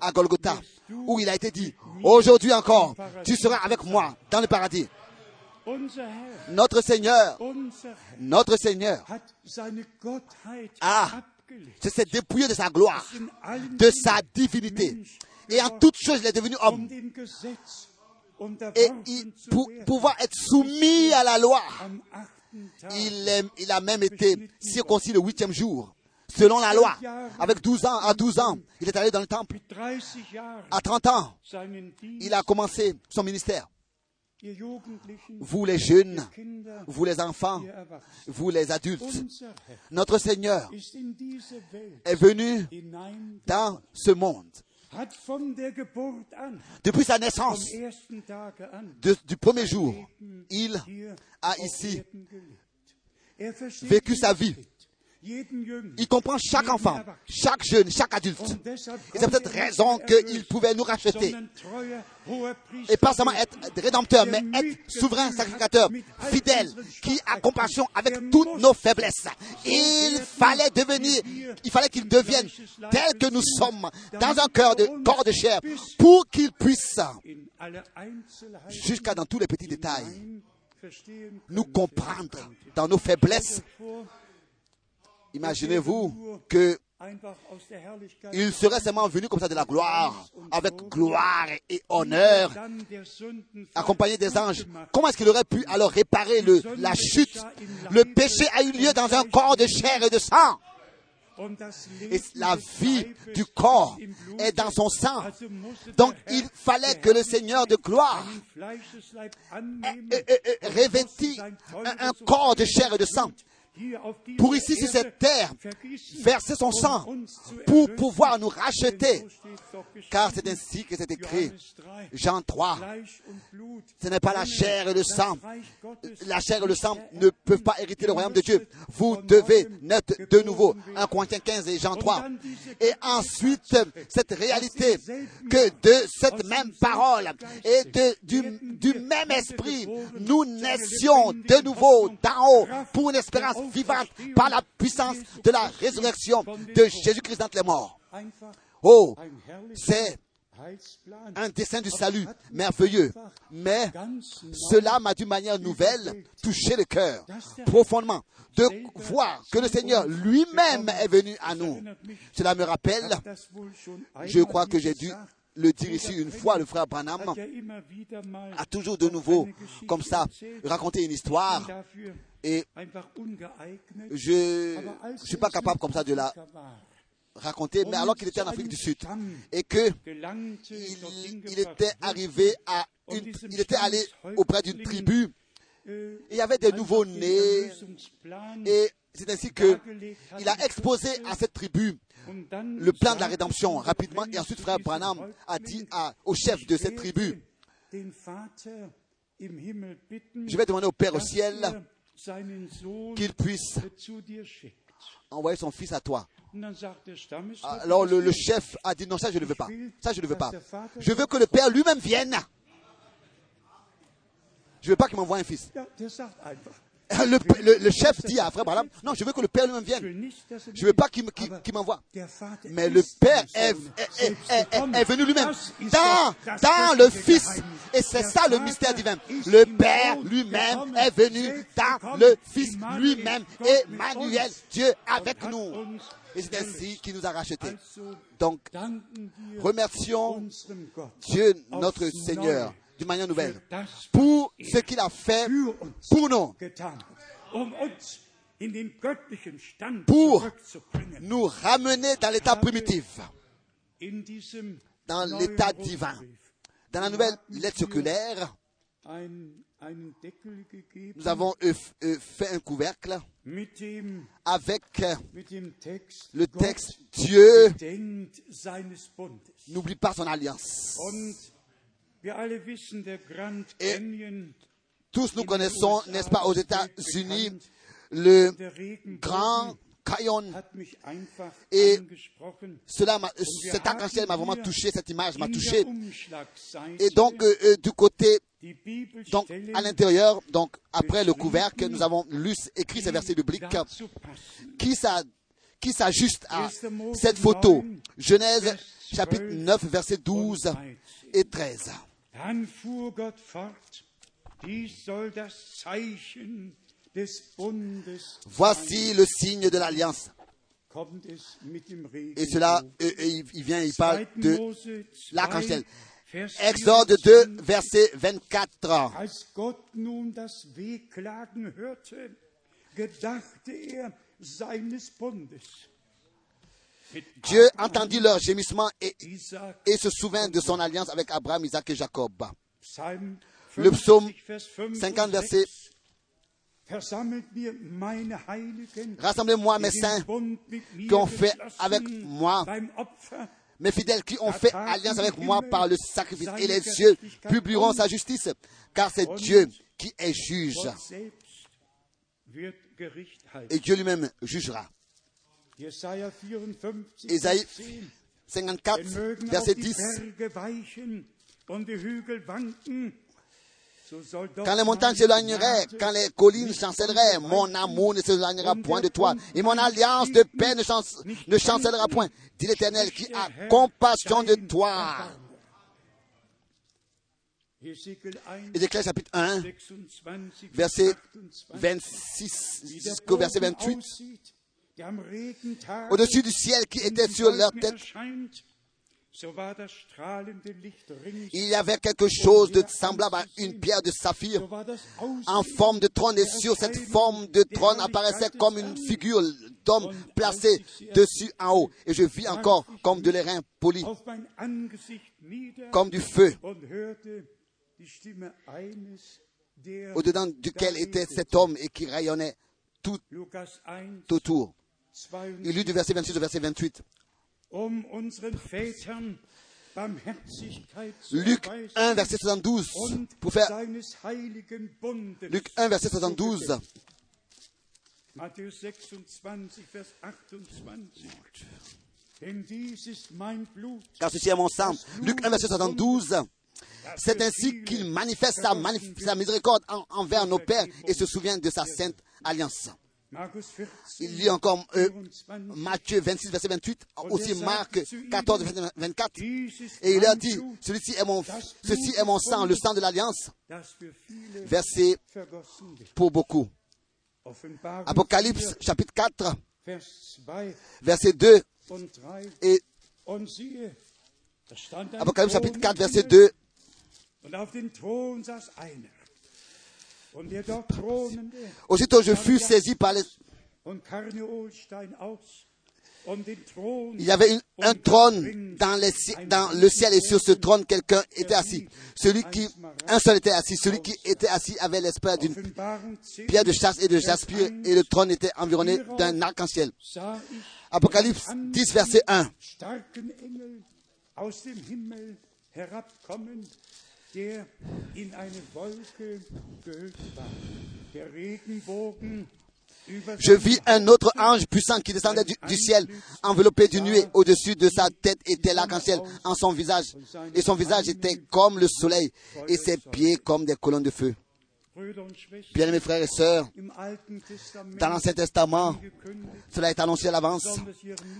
à Golgotha, où il a été dit, aujourd'hui encore, tu seras avec moi dans le paradis. Notre Seigneur, notre Seigneur, abgelegt. c'est s'est dépouillé de sa gloire, de sa divinité. Et en toute chose, il est devenu homme. Et pour pouvoir être soumis à la loi, il, est- il a même été circoncis le huitième jour, selon la loi. Avec 12 ans, à 12 ans, il est allé dans le temple. mit 30 Jahren À 30 ans, il a commencé son ministère. Vous les jeunes, vous les enfants, vous les adultes, notre Seigneur est venu dans ce monde. Depuis sa naissance, de- du premier jour, il a ici. Er vécu sa vie. Il comprend chaque enfant, chaque jeune, chaque adulte. Et c'est pour cette raison qu'il pouvait nous racheter. Et pas seulement être rédempteur, mais être souverain sacrificateur, fidèle, qui a compassion avec toutes nos faiblesses. Il fallait devenir, il fallait qu'il devienne tel que nous sommes, dans un cœur de corps de chair, pour qu'il puisse, jusqu'à dans tous les petits détails, nous comprendre dans nos faiblesses. Imaginez-vous que einfach aus der Herrlichkeit il serait seulement venu comme ça de la gloire, avec gloire et honneur, accompagné des anges. Comment est-ce qu'il aurait pu alors réparer le, la chute? Le péché a eu lieu dans un corps de chair et de sang. Et la vie du corps est dans son sang. Donc il fallait que le Seigneur de gloire revêtit un, corps de chair et de sang pour ici sur cette terre verser son sang pour pouvoir nous racheter. Car c'est ainsi que c'est écrit. Jean 3. Ce n'est pas la chair et le sang. La chair et le sang ne peuvent pas hériter le royaume de Dieu. Vous devez naître de nouveau. 1 Corinthiens 15 et Jean 3. Et ensuite, cette réalité que de cette même parole et de, du, du même esprit, nous naissions de nouveau d'en haut pour une espérance vivante par la puissance de la résurrection de Jésus-Christ d'entre les morts. Oh, c'est un dessin du salut merveilleux. Mais cela m'a d'une manière nouvelle touché le cœur profondément de voir que le Seigneur lui-même est venu à nous. Cela me rappelle, je crois que j'ai dû le dire ici une fois, le frère Branham a toujours de nouveau, comme ça, raconté une histoire. et je ne suis pas capable comme ça de la raconter, mais alors qu'il était en Afrique du Sud et que il, était arrivé à une, il était allé auprès d'une tribu, il y avait des nouveaux nés. Et c'est ainsi que il a exposé à cette tribu le plan de la rédemption rapidement et ensuite frère Branham a dit au chef de cette tribu, je vais demander au Père au ciel qu'il puisse envoyer son fils à toi. Alors le, le, chef a dit non, ça je ne veux pas. Ça je ne veux pas. Je veux que le Père lui-même vienne. Je ne veux pas qu'il m'envoie un fils. Le, le, le, chef dit à Frère Branham, non, je veux que le Père lui-même vienne. Je ne veux pas qu'il qu m'envoie. Mais le Père est, est, est, est venu lui-même dans, dans le Fils. Et c'est ça le mystère divin. Le Père lui-même est venu dans le Fils lui-même. Emmanuel, Dieu avec nous. Et c'est ainsi qu'il nous a rachetés. Donc, remercions Dieu notre Seigneur d'une manière nouvelle. Pour ce qu'il a fait pour nous, pour nous ramener dans l'état primitif, dans l'état divin. Dans la nouvelle lettre circulaire, nous avons fait un couvercle avec le texte Dieu. N'oublie pas son alliance. Et tous nous connaissons, n'est-ce pas, aux États-Unis, le grand Caillon. Et cela, cet arc-en-ciel m'a vraiment touché, cette image m'a touché. Et donc, euh, du côté, donc, à l'intérieur, donc, après le couvercle, nous avons lu, écrit ces versets bibliques qui qui s'ajuste à cette photo? Genèse chapitre 9, verset 12 et 13. Voici le signe de l'alliance. Et cela, euh, il vient, il parle de l'arc-en-ciel. Exode 2, verset 24. Dieu entendit leur gémissement et, se souvint de son alliance avec Abraham, Isaac et Jacob. Le psaume 50, verset Rassemblez-moi mes saints qui ont fait avec moi, mes fidèles qui ont fait alliance avec moi par le sacrifice. Et les cieux publieront sa justice, car c'est Dieu qui est juge. Et Dieu lui-même jugera. Ésaïe 54, verset 10. Quand les montagnes s'éloigneraient, quand les collines chancelleraient, mon amour ne s'éloignera point de toi, et mon alliance de paix ne, chance, ne chancellera point, dit l'Éternel qui a compassion de toi. Ézéchiel chapitre 1, verset 26 jusqu'au verset 28 au-dessus du ciel qui était sur leur tête. Il y avait quelque chose de semblable à une pierre de saphir en forme de trône et sur cette forme de trône apparaissait comme une figure d'homme placée dessus en haut. Et je vis encore comme de l'airain poli, comme du feu, au-dedans duquel était cet homme et qui rayonnait tout Lukas 1, autour. Il lut 22. du verset 26 au verset 28. Um Luc erweisen 1, verset 72. und Pour faire. Luc 1, verset 72. Matthäus 26, Vers 28. Denn dies ist mein Blut, Car ceci est mon sang. Luc 1, verset 72. C'est ainsi qu'il manifeste sa, manif- sa miséricorde en- envers nos pères et se souvient de sa sainte alliance. Markus 14, Il lit encore euh, 24. Matthieu 26, verset 28, aussi Marc 14, verset 24. Dies ist Et il a mein dit, celui-ci est mon, ceci est mon sang, le sang de l'alliance, versé wird. pour beaucoup. Apocalypse 4, chapitre 4, Vers 2 verset 2 und 3. et Apocalypse chapitre 4, im verset Himmel, 2. Aussitôt je fus saisi par les... Um Il y avait une- un trône dans, les le ciel et sur ce trône quelqu'un était assis. Celui qui, un seul était assis. Celui qui était assis avait l'esprit d'une Offenbarung 10, pierre de chasse et de 1, et le trône était environné d'un arc-en-ciel. Apocalypse 10, verset 1. Je vis un autre ange puissant qui descendait du, ciel, enveloppé d'une nuée. Au-dessus de sa tête était l'arc-en-ciel en son visage. Et son visage était comme le soleil et ses pieds comme des colonnes de feu. Schwestern Bien-aimés frères et sœurs, dans l'Ancien Testament, cela est annoncé à l'avance,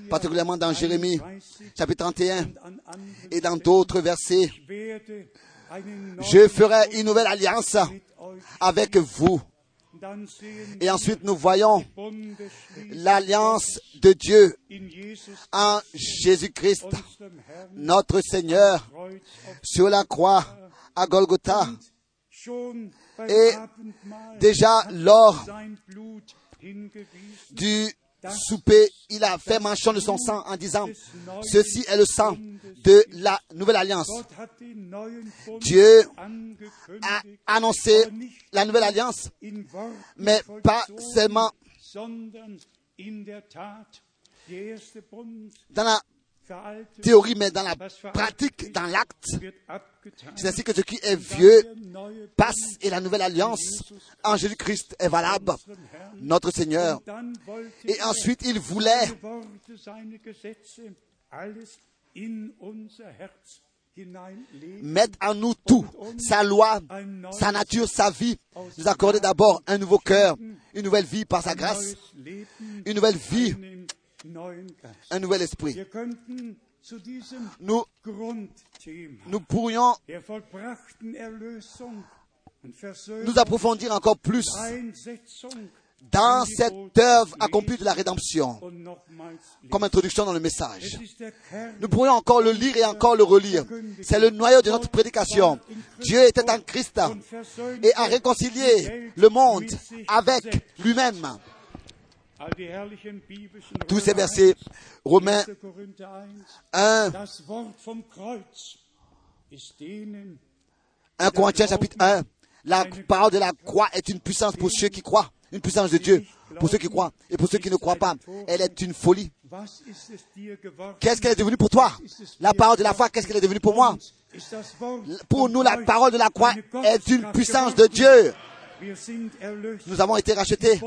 particulièrement dans Jérémie, 31 chapitre 31, und an anderen et dans d'autres versets. Je ferai une nouvelle alliance avec vous. Et ensuite, nous voyons l'alliance de Dieu en Jésus-Christ, notre Seigneur, sur la croix à Golgotha. Et Déjà lors du souper, il a fait mention de son sang en disant, ceci est le sang de la nouvelle alliance. Dieu a annoncé la nouvelle alliance, mais pas seulement dans la théorie, mais dans la pratique, dans l'acte. C'est ainsi que ce qui est vieux passe et la nouvelle alliance en Jésus-Christ est valable, notre Seigneur. Et ensuite, il voulait mettre en nous tout, sa loi, sa nature, sa vie, nous accorder d'abord un nouveau cœur, une nouvelle vie par sa grâce, une nouvelle vie. Un nouvel esprit. Nous, nous pourrions nous approfondir encore plus dans cette œuvre accomplie de la rédemption, comme introduction dans le Es message. Nous pourrions encore le lire et encore le relire. C'est le noyau de notre prédication. Dieu était en Christ et a réconcilié le monde avec lui-même. Tous ces versets, Romains 1. Korinther 1, 1, das Wort vom Kreuz ist denen, 1 Corinthiens chapitre 1, la parole de la croix est une puissance pour ceux qui croient, une puissance de Dieu pour ceux qui croient et pour ceux qui ne croient pas. Elle est une folie. Qu'est-ce qu'elle est devenue pour toi? La parole de la foi, qu'est-ce qu'elle est devenue pour moi? Pour nous, la parole de la croix est une puissance de? Dieu. Nous avons été rachetés.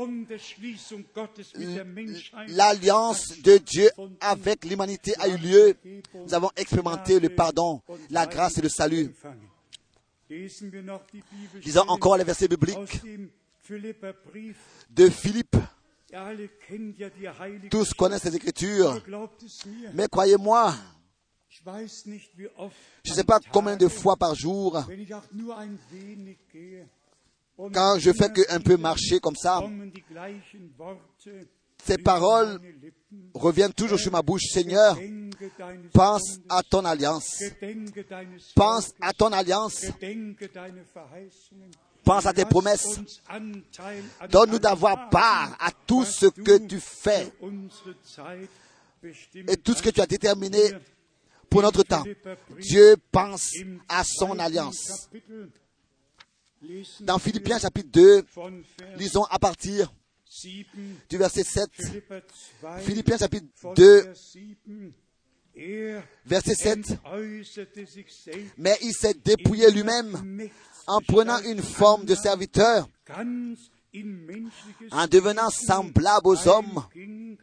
L'alliance de Dieu avec l'humanité a eu lieu. Nous avons expérimenté le pardon, la grâce et le salut. Bibelstellen encore les versets bibliques de Philippe. Tous connaissent les Écritures. Mais croyez-moi, je ne sais pas combien de fois par jour, quand je fais que un peu marcher comme ça, ces paroles reviennent toujours sur ma bouche. Seigneur, pense à ton alliance. Pense à ton alliance. Pense à tes promesses. Donne-nous d'avoir part à tout ce que tu fais et tout ce que tu as déterminé pour notre temps. Dieu pense à son alliance. Dans Philippiens chapitre 2, von Vers lisons à partir 7, du verset 7, Philipper 2, Philippiens chapitre von 2, Vers 7. Er verset 7, entäußerte sich selbst mais il s'est dépouillé lui-même en prenant une forme de serviteur, en devenant semblable aux hommes, et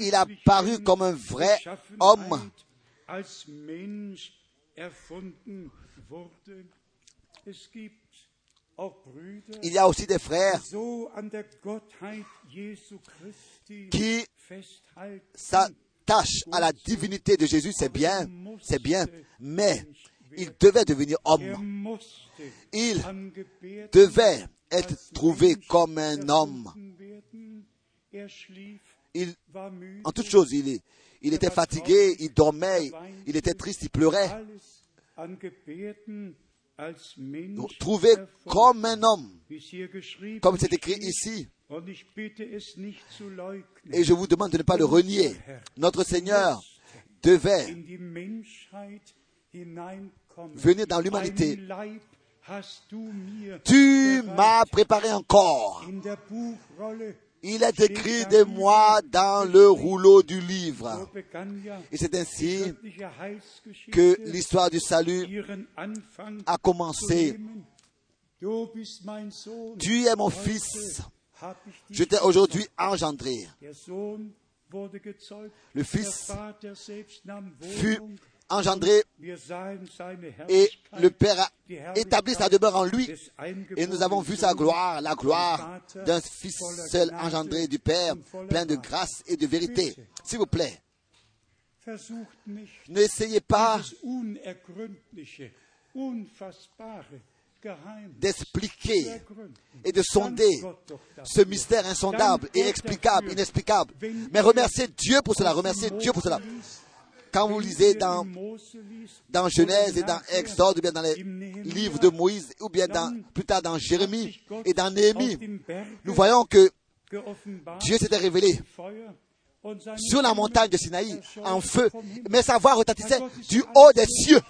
il a paru comme un vrai homme. Il y a aussi des frères qui s'attachent à la divinité de Jésus, c'est bien, c'est bien, mais il devait devenir Er homme. musste Il devait être trouvé comme un homme. Er Il, en toute chose, il, il était fatigué, il dormait, il était triste, il pleurait. Erfunden, comme un homme, comme c'est écrit ici. Et je vous demande de ne pas le renier. Notre Seigneur devait venir dans l'humanité. Tu m'as préparé un corps. Il est écrit de moi dans le rouleau du livre. Et c'est ainsi que l'histoire du salut a commencé. Tu es mon fils. Je t'ai aujourd'hui engendré. Le Fils fut. Engendré et le Père a établi sa demeure en lui. Et nous avons vu sa gloire, la gloire d'un Fils seul engendré du Père, plein de grâce et de vérité. S'il vous plaît, n'essayez pas d'expliquer et de sonder ce mystère insondable et explicable, inexplicable. Mais remerciez Dieu pour cela, remerciez Dieu pour cela. Quand vous lisez dans, Genèse et dans Exode, ou bien dans les livres de Moïse, ou bien dans, plus tard dans Jérémie et dans Néhémie, nous voyons que Dieu s'était révélé sur la montagne de Sinaï en feu, mais sa voix retentissait du haut des cieux.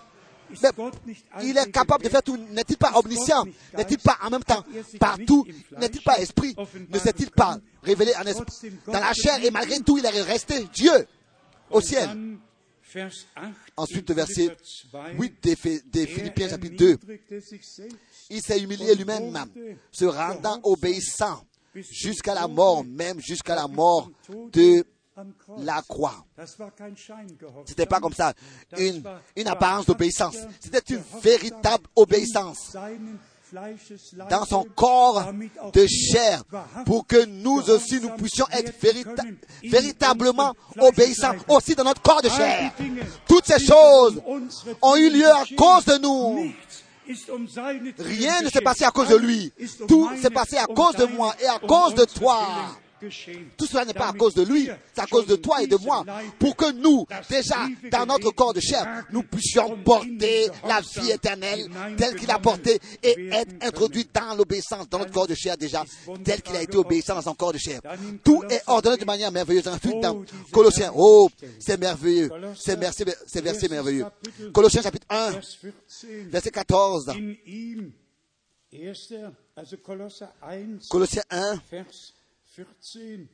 Il est capable de faire tout. N'est-il pas omniscient? N'est-il pas en même temps partout? N'est-il pas esprit? Ne s'est-il pas révélé en esprit? Dans la chair et malgré tout il est resté Dieu au ciel Ensuite, le verset 8 des, Phé- des Philippiens chapitre 2. Il s'est humilié lui-même, se rendant obéissant jusqu'à la mort, même jusqu'à la mort de la croix. C'était pas comme ça, une, une apparence d'obéissance. C'était une véritable obéissance dans son corps de chair pour que nous aussi nous puissions être vérita- véritablement obéissants aussi dans notre corps de chair. Toutes ces choses ont eu lieu à cause de nous. Rien ne s'est passé à cause de lui. Tout s'est passé à cause de moi et à cause de toi. Tout cela n'est pas à cause de lui, c'est à cause de toi et de moi. Pour que nous, déjà, dans notre corps de chair, nous puissions porter la vie éternelle telle qu'il a porté et être introduit dans l'obéissance dans notre corps de chair déjà, tel qu'il a été obéissant dans son corps de chair. Tout est ordonné de manière merveilleuse. Dans Colossiens, oh, c'est merveilleux. C'est merci, c'est verset merveilleux. Colossiens chapitre 1, verset 14. In ihm, erster, also Kolosser 1, Colossiens 1, Vers 14.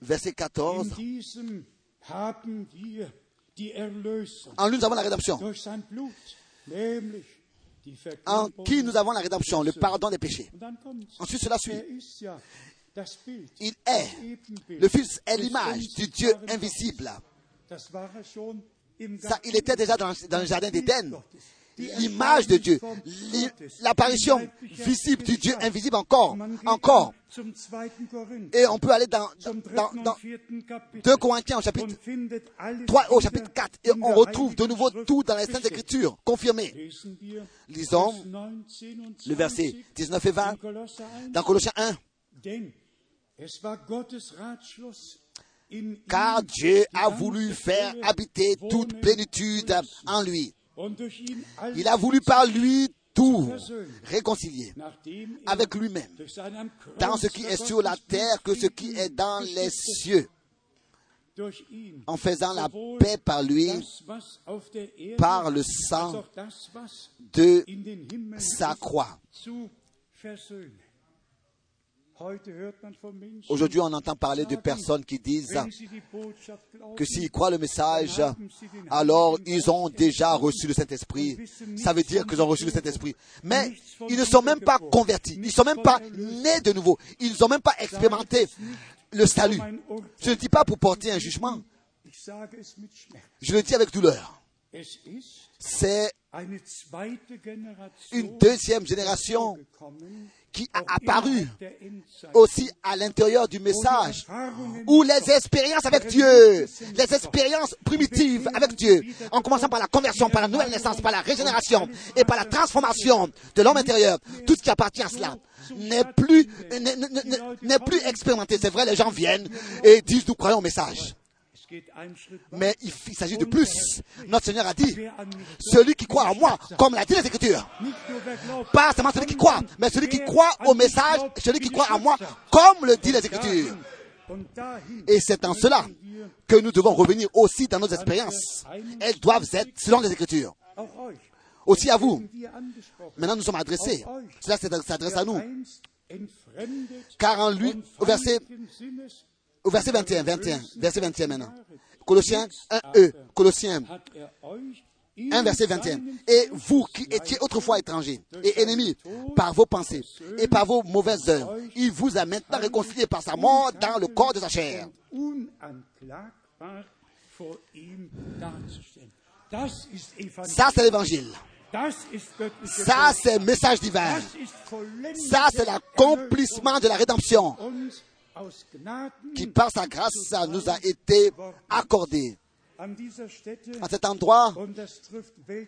Verset 14. In diesem haben wir die Erlösung En lui, nous avons la rédemption. En qui nous avons la rédemption, le pardon des péchés. Ensuite, cela suit. Er Il est, le Fils est l'image du Dieu invisible. Er Ça, il était déjà dans, dans le jardin d'Éden. L'image de Dieu, l'apparition visible du Dieu invisible encore, encore. Et on peut aller dans, dans, dans 2 Corinthiens au chapitre 3, au chapitre 4, et on retrouve de nouveau tout dans les Saintes Écritures, confirmé. Lisons le verset 19 et 20 dans Colossiens 1. Car Dieu a voulu faire habiter toute plénitude en lui. Il a voulu par lui tout réconcilier avec lui-même, tant ce qui est sur la terre que ce qui est dans les cieux, en faisant la paix par lui, par le sang de sa croix. Aujourd'hui, on entend parler de personnes qui disent que s'ils croient le message, alors ils ont déjà reçu le Saint-Esprit. Ça veut dire qu'ils ont reçu le Saint-Esprit. Mais ils ne sont même pas convertis. Ils ne sont même pas nés de nouveau. Ils n'ont même pas expérimenté le salut. Je ne dis pas pour porter un jugement. Je le dis avec douleur. C'est une deuxième génération qui a apparu aussi à l'intérieur du message, où les expériences avec Dieu, les expériences primitives avec Dieu, en commençant par la conversion, par la nouvelle naissance, par la régénération et par la transformation de l'homme intérieur, tout ce qui appartient à cela n'est plus, n'est plus expérimenté. C'est vrai, les gens viennent et disent nous croyons au message. Mais il, il s'agit de plus. Notre Seigneur a dit, celui qui croit en moi, comme l'a dit les Écritures, pas seulement celui qui croit, mais celui qui croit au message, celui qui croit en moi, comme le dit les Écritures. Et c'est en cela que nous devons revenir aussi dans nos expériences. Elles doivent être selon les Écritures. Aussi à vous. Maintenant, nous sommes adressés. Cela s'adresse à nous. Car en lui, au verset, au verset 21, 21, verset 21 maintenant. Colossiens 1e, Colossiens hat er euch 1 verset 21. Et vous qui étiez autrefois étrangers et ennemis par vos pensées et par vos mauvaises œuvres, il vous a maintenant réconciliés par sa mort dans le corps de sa chair. Ça, c'est l'évangile. Ça, c'est message divin. Ça, c'est l'accomplissement de la rédemption Qui, par sa grâce, nous a été accordé. À cet endroit,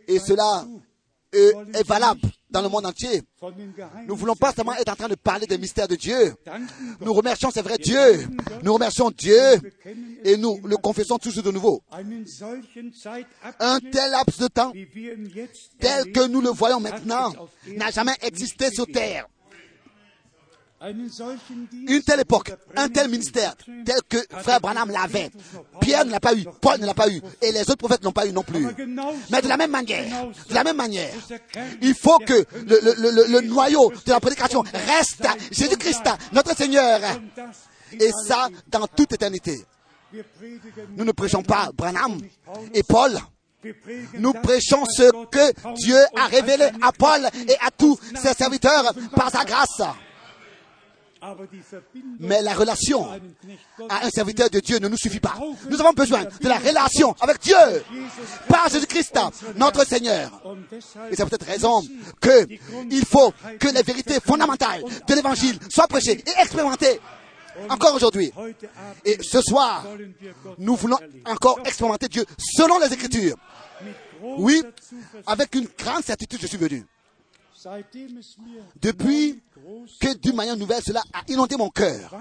et cela est valable dans le monde entier. Nous ne voulons pas seulement être en train de parler des mystères de Dieu. Nous remercions, c'est vrai, Dieu. Nous remercions Dieu et nous le confessons toujours de nouveau. Un tel laps de temps, tel que nous le voyons maintenant, n'a jamais existé sur terre. Une telle époque, un tel ministère, tel que frère Branham l'avait. Pierre ne l'a pas eu, Paul ne l'a pas eu, et les autres prophètes n'ont pas eu non plus. Mais de la même manière, de la même manière, il faut que le, le- noyau de la prédication reste Jésus-Christ, notre Seigneur. Et ça, dans toute éternité. Nous ne prêchons pas Branham et Paul. Nous prêchons ce que Dieu a révélé à Paul et à tous ses serviteurs par sa grâce. Mais la relation à un serviteur de Dieu ne nous suffit pas. Nous avons besoin de la relation avec Dieu par Jésus-Christ, notre Seigneur. Et c'est peut-être raison que il faut que les vérités fondamentales de l'évangile soient prêchées et expérimentées encore aujourd'hui. Et ce soir, nous voulons encore expérimenter Dieu selon les Écritures. Oui, avec une grande certitude, je suis venu. Depuis que d'une manière nouvelle, cela a inondé mon cœur.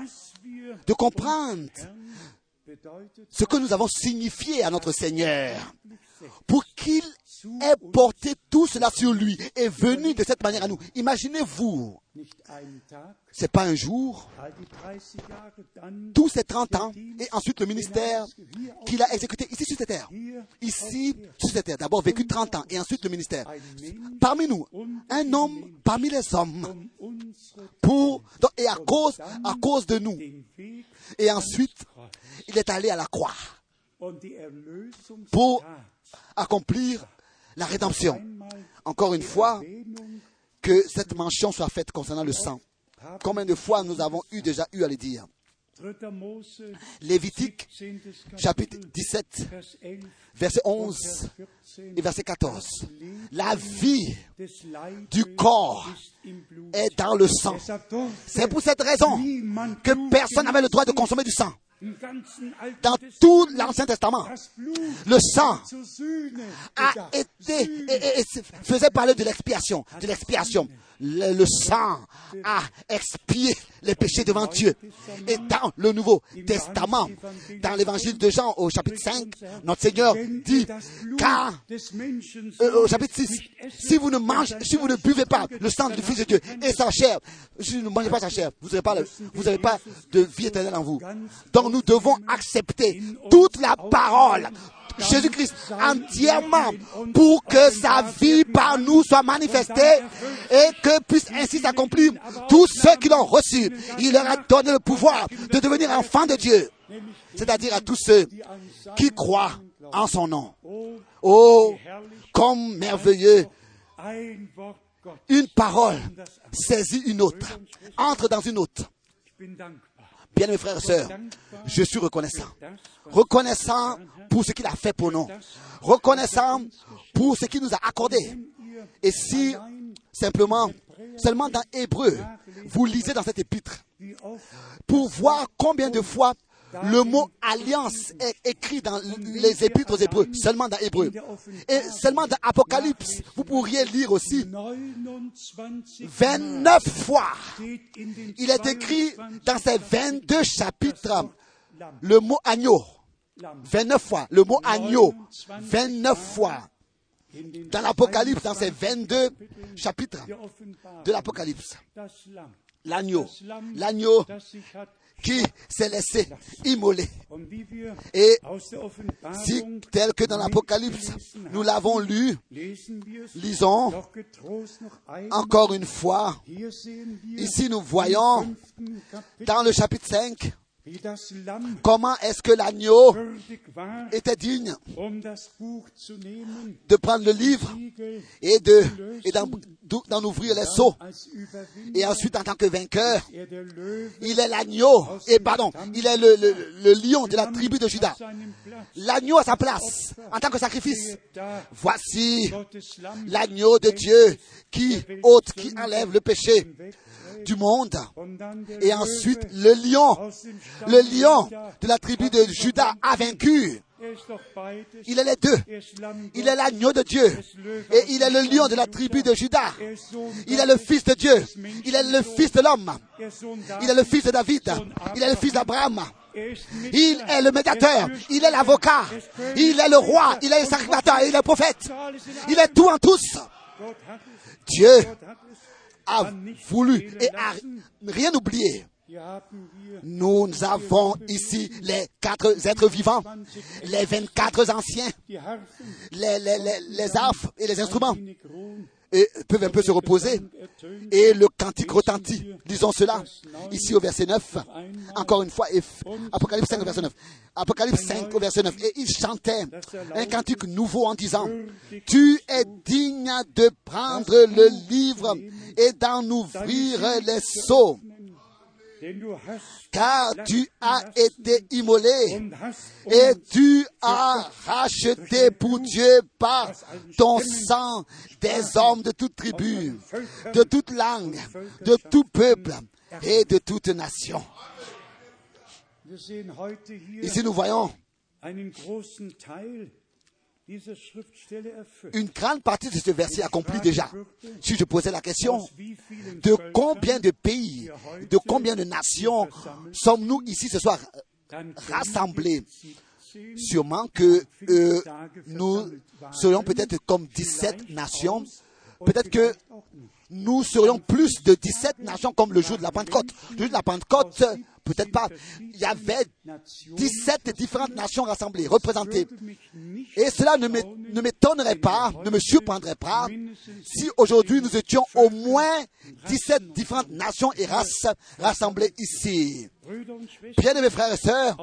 de comprendre ce que nous avons signifié à notre Seigneur. pour qu'il ait porté tout cela sur lui et venu de cette manière à nous. Imaginez-vous, c'est pas un jour, all die 30 Jahre, dann tous ces 30 ans et ensuite le ministère qu'il a exécuté ici sur cette terre. Ici sur cette terre. D'abord vécu 30 ans et ensuite le ministère. Parmi nous, un homme parmi les hommes um pour, et à cause, à cause de nous. Et ensuite, il est allé à la croix pour accomplir la rédemption. Encore une fois, que cette mention soit faite concernant le sang. Combien de fois nous avons déjà eu à le dire? 3. Mose Lévitique 17. chapitre Kapitel 17, Vers 11 verset und 11 Vers 14 et verset 14. Das Leben La vie du corps est dans le sang. C'est pour cette raison que personne n'avait le droit de consommer du sang. Dans tout l'Ancien Testament, le sang a été Sühne. et, et- et se faisait parler de l'expiation, de l'expiation. Le, le sang a expié les péchés devant Dieu. Et dans le Nouveau Testament, dans l'évangile de Jean au chapitre 5, notre Seigneur dit, car euh, au chapitre 6, nicht essen, si vous ne mangez, si vous ne buvez pas le sang du Fils de Dieu et sa chair, si vous ne mangez pas sa chair, vous n'avez pas, le- vous n'avez pas de vie éternelle en vous. Donc nous devons accepter toute la parole, Jésus-Christ entièrement pour que sa vie par nous soit manifestée et que puisse ainsi s'accomplir tous ceux qui l'ont reçu. Il leur a donné le pouvoir de devenir enfants de Dieu, c'est-à-dire à tous ceux qui croient en son nom. Oh, comme merveilleux, une parole saisit une autre, entre dans une autre. Bien mes frères et sœurs, je suis reconnaissant. Reconnaissant pour ce qu'il a fait pour nous. Reconnaissant pour ce qu'il nous a accordé. Et si simplement, seulement dans Hébreu, vous lisez dans cet épître, pour voir combien de fois le mot alliance est écrit dans les épîtres Hébreux, seulement dans Hébreu. Et seulement dans Apocalypse, vous pourriez lire aussi 29 fois. Il est écrit dans ces 22 chapitres le mot agneau. 29 fois. Le mot agneau. 29 fois. Dans l'Apocalypse, dans ces 22 chapitres de l'Apocalypse. L'agneau. L'agneau qui s'est laissé immoler. Et si, tel que dans l'Apocalypse, nous l'avons lu, lisons encore une fois, ici nous voyons dans le chapitre 5, Comment est-ce que l'agneau était digne de prendre le livre et de et d'en ouvrir les seaux et ensuite en tant que vainqueur il est l'agneau et pardon il est le, le, lion de la tribu de Judas l'agneau à sa place en tant que sacrifice. voici l'agneau de Dieu qui ôte qui enlève le péché du monde. Et ensuite, le lion, le lion de la tribu de Judas a vaincu. Il est les deux. Il est l'agneau de Dieu. Et il est le lion de la tribu de Judas. Il est le fils de Dieu. Il est le fils de l'homme. Il est le fils de David. Il est le fils d'Abraham. Il est le médiateur. Il est l'avocat. Il est le roi. Il est le sacrificateur. Il est le prophète. Il est tout en tous. Dieu a voulu et a rien oublié. Nous avons ici les quatre êtres vivants, les 24 anciens, les, les, les, les et les instruments et peuvent un peu se reposer. Et le cantique retentit. Disons cela ici au verset 9. Encore une fois, Apocalypse 5 au verset 9. Apocalypse 5 au verset 9. Et il chantait un cantique nouveau en disant, Tu es digne de prendre le livre et d'en ouvrir les seaux car tu as été immolé et tu as racheté pour Dieu par ton sang des hommes de toute tribu, de toute langue, de tout peuple et de toute nation. Ici nous voyons une grande partie de ce verset accompli déjà. Si je posais la question, de combien de pays, de combien de nations sommes-nous ici ce soir rassemblés? Sûrement que euh, nous serions peut-être comme 17 nations. Peut-être que nous serions plus de 17 nations comme le jour de la Pentecôte. Le jour de la Pentecôte, peut-être pas. Il y avait 17 différentes nations rassemblées, représentées. Et cela ne m'étonnerait pas, ne me surprendrait pas si aujourd'hui nous étions au moins 17 différentes nations et races rassemblées ici. Bien aimés frères et sœurs,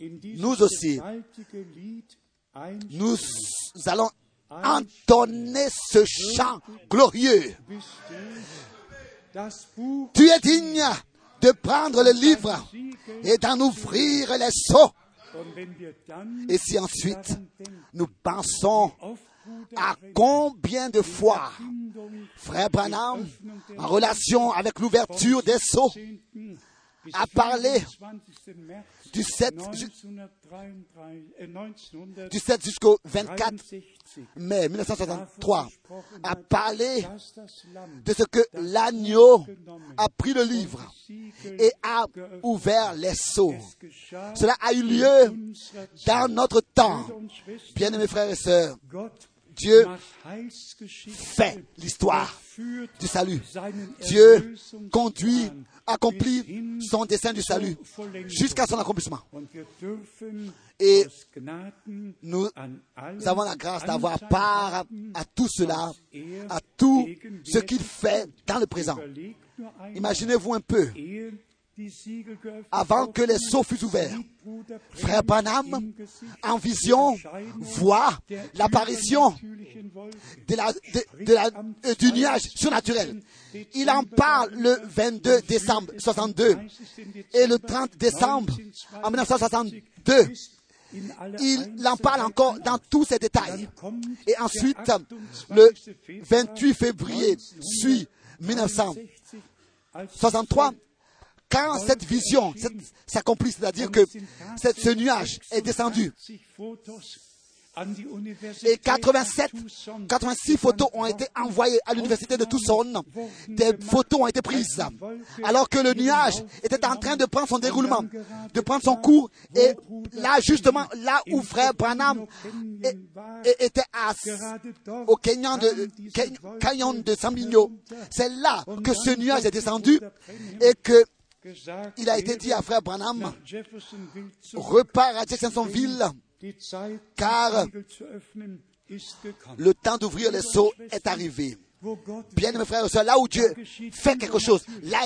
nous aussi, nous allons entonner ce chant glorieux. Tu es digne de prendre le livre et d'en ouvrir les seaux. Et si ensuite nous pensons à combien de fois Frère Branham, en relation avec l'ouverture des seaux, a parlé du 7, du 7 jusqu'au 24 mai 1963 a parlé de ce que l'agneau a pris le livre et a ouvert les seaux. Cela a eu lieu dans notre temps. Bien-aimés frères et sœurs, Dieu fait l'histoire du salut. Dieu conduit, accomplit son dessein du salut jusqu'à son accomplissement. Et nous avons la grâce d'avoir part à, à tout cela, er à tout ce qu'il fait dans le présent. Imaginez-vous un peu, avant que les sceaux fussent ouverts, Frère Gesicht en vision, voit l'apparition de la- euh, du nuage surnaturel. Il en parle le 22 décembre 62 et le 30 décembre en 1962. Il en parle encore dans tous ses détails. Et ensuite, le 28 février suit 1963, quand cette vision s'accomplit, c'est-à-dire que ce nuage est descendu et 87, 86 photos ont été envoyées à l'université de Tucson. Des photos ont été prises alors que le nuage était en train de prendre son déroulement, de prendre son cours. Et là, justement, là où frère Branham était à, au canyon de, canyon de San c'est là que ce nuage est descendu et que il a été dit à frère Branham, repars à Jeffersonville, car le temps d'ouvrir les seaux est arrivé. Bien, mes frères et sœurs, là où Dieu fait quelque chose, là,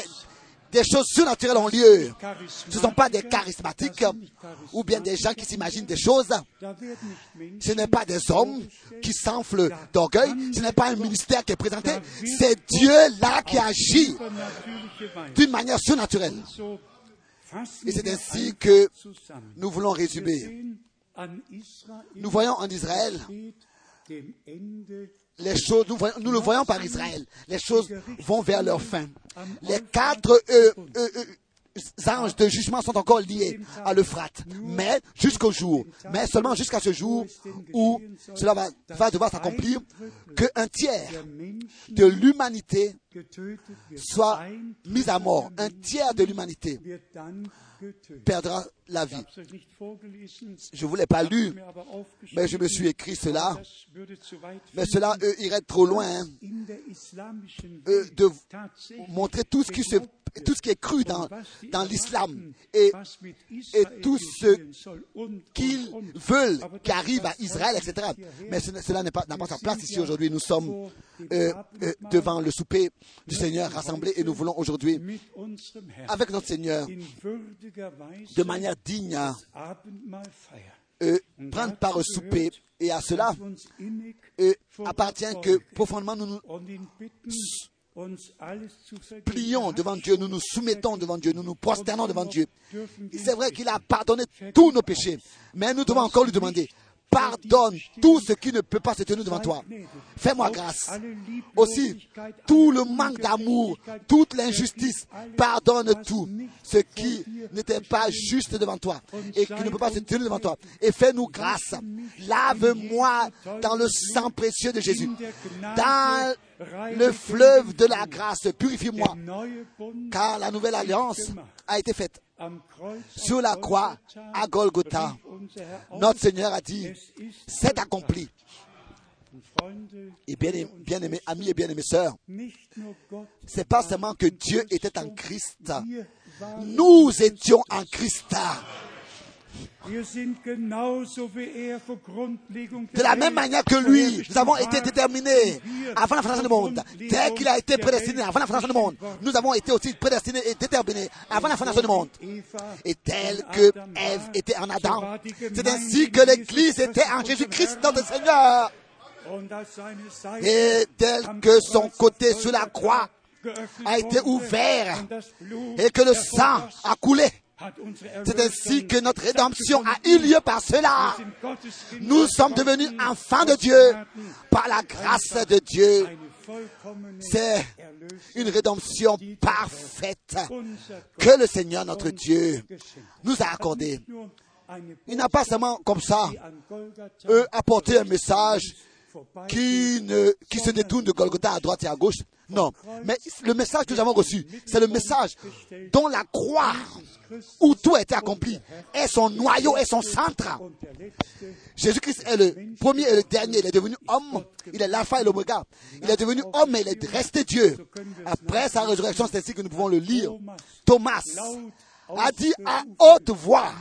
des choses surnaturelles ont lieu. Ce ne sont pas des charismatiques ou bien des gens qui s'imaginent des choses. Ce n'est pas des hommes qui s'enflent d'orgueil. Ce n'est pas un ministère qui est présenté. C'est Dieu là qui agit d'une manière surnaturelle. Et c'est ainsi que nous voulons résumer. Nous voyons en Israël les choses, nous, voyons- nous le voyons par Israël, les choses vont vers leur fin. Les quatre euh, euh, anges de jugement sont encore liés à l'Euphrate, mais jusqu'au jour, mais seulement jusqu'à ce jour où cela va, devoir s'accomplir, qu'un tiers de l'humanité soit mis à mort. Un tiers de l'humanité perdra la vie. Je ne vous l'ai pas lu, mais je me suis écrit cela. Mais cela irait trop loin hein, de montrer tout ce qui, se, tout ce qui est cru dans, l'islam et, tout ce qu'ils veulent qui arrive à Israël, etc. Mais ce- cela n'est pas- n'a pas, sa place ici aujourd'hui. Nous sommes euh, euh, devant le souper du Seigneur rassemblés et nous voulons aujourd'hui, avec notre Seigneur, de manière digne, euh, prendre part au souper. Et à cela appartient que profondément nous nous plions devant Dieu, nous nous soumettons devant Dieu, nous nous prosternons devant Dieu. C'est vrai qu'il a pardonné tous nos péchés, mais nous devons encore lui demander, pardonne tout ce qui ne peut pas se tenir devant toi. Fais-moi grâce. Aussi, tout le manque d'amour, toute l'injustice, pardonne tout ce qui n'était pas juste devant toi et qui ne peut pas se tenir devant toi. Et fais-nous grâce. Lave-moi dans le sang précieux de Jésus. Dans le fleuve de la grâce, purifie-moi. Car la nouvelle alliance a été faite sur la croix à Golgotha. Notre Seigneur a dit, c'est accompli. Et bien, bien aimés amis et bien aimés sœurs, c'est pas seulement que Dieu était en Christ. Nous étions en Christ. De la même manière que lui, nous avons été déterminés avant la fondation du monde. Dès qu'il a été prédestiné avant la fondation du monde, nous avons été aussi prédestinés et déterminés avant la fondation du monde. Et tel que Ève était en Adam, c'est ainsi que l'Église était en Jésus-Christ, notre Seigneur. Et tel que son côté sur la croix a été ouvert et que le sang a coulé. C'est ainsi que notre rédemption a eu lieu par cela. Nous sommes devenus enfants de Dieu par la grâce de Dieu. C'est une rédemption parfaite que le Seigneur notre Dieu nous a accordée. Il n'a pas seulement comme ça euh, apporté un message qui, se détourne de Golgotha à droite et à gauche? Non, mais le message que nous avons reçu, c'est le message dont la croix, où tout a été accompli, est son noyau, est son centre. Jésus-Christ est le premier et le dernier. Il est devenu homme. Il est l'alpha et l'oméga. Il est devenu homme et il est resté Dieu. Après sa résurrection, c'est ainsi que nous pouvons le lire. Thomas a dit à haute voix,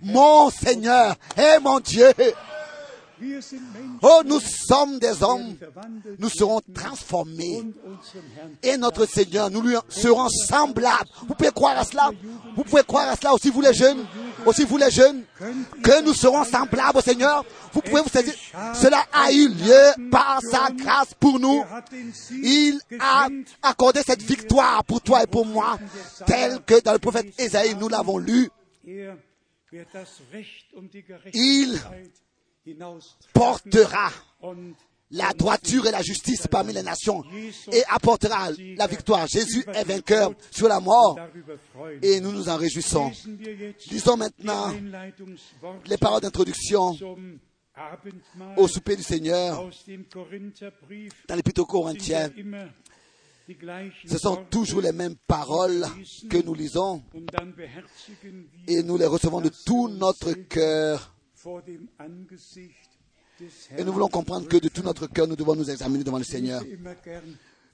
mon Seigneur et mon Dieu. Oh, nous sommes des hommes. Nous serons transformés. Et notre Seigneur, nous lui serons semblables. Vous pouvez croire à cela? Vous pouvez croire à cela aussi, vous les jeunes? Aussi, vous les jeunes? Que nous serons semblables au Seigneur? Vous pouvez vous saisir Cela a eu lieu par sa grâce pour nous. Il a accordé cette victoire pour toi et pour moi, telle que dans le prophète Ésaïe, nous l'avons lu. Il portera la droiture et la justice parmi les nations et apportera la victoire. Jésus est vainqueur sur la mort et nous nous en réjouissons. Lisons maintenant les paroles d'introduction au souper du Seigneur dans l'Épître aux Corinthiens. Ce sont toujours les mêmes paroles que nous lisons et nous les recevons de tout notre cœur. Et nous voulons comprendre que de tout notre cœur, nous devons nous examiner devant le Seigneur.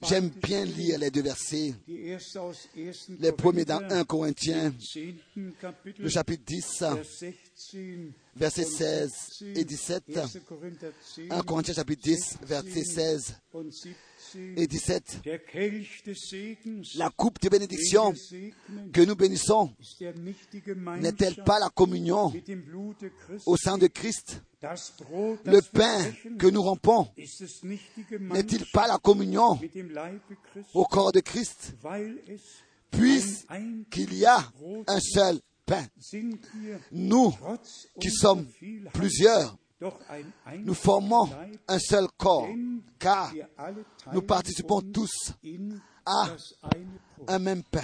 J'aime bien lire les deux versets. die erste aus 1. Les premiers dans Korinther, 1 Corinthiens, 10. Kapitel, le chapitre 10, Vers 16 versets und 16 et 17. 1. Korinther 10 1 Corinthiens chapitre 10, versets 16 und 17. Et 17. Der Kelch des Segens, La coupe de bénédiction que nous bénissons n'est-elle pas la communion au sein de Christ? Le pain que nous rompons n'est-il pas la communion au corps de Christ? Puisqu'il y a un seul pain. Nous qui sommes plusieurs, nous formons un seul corps car nous participons tous à un même pain.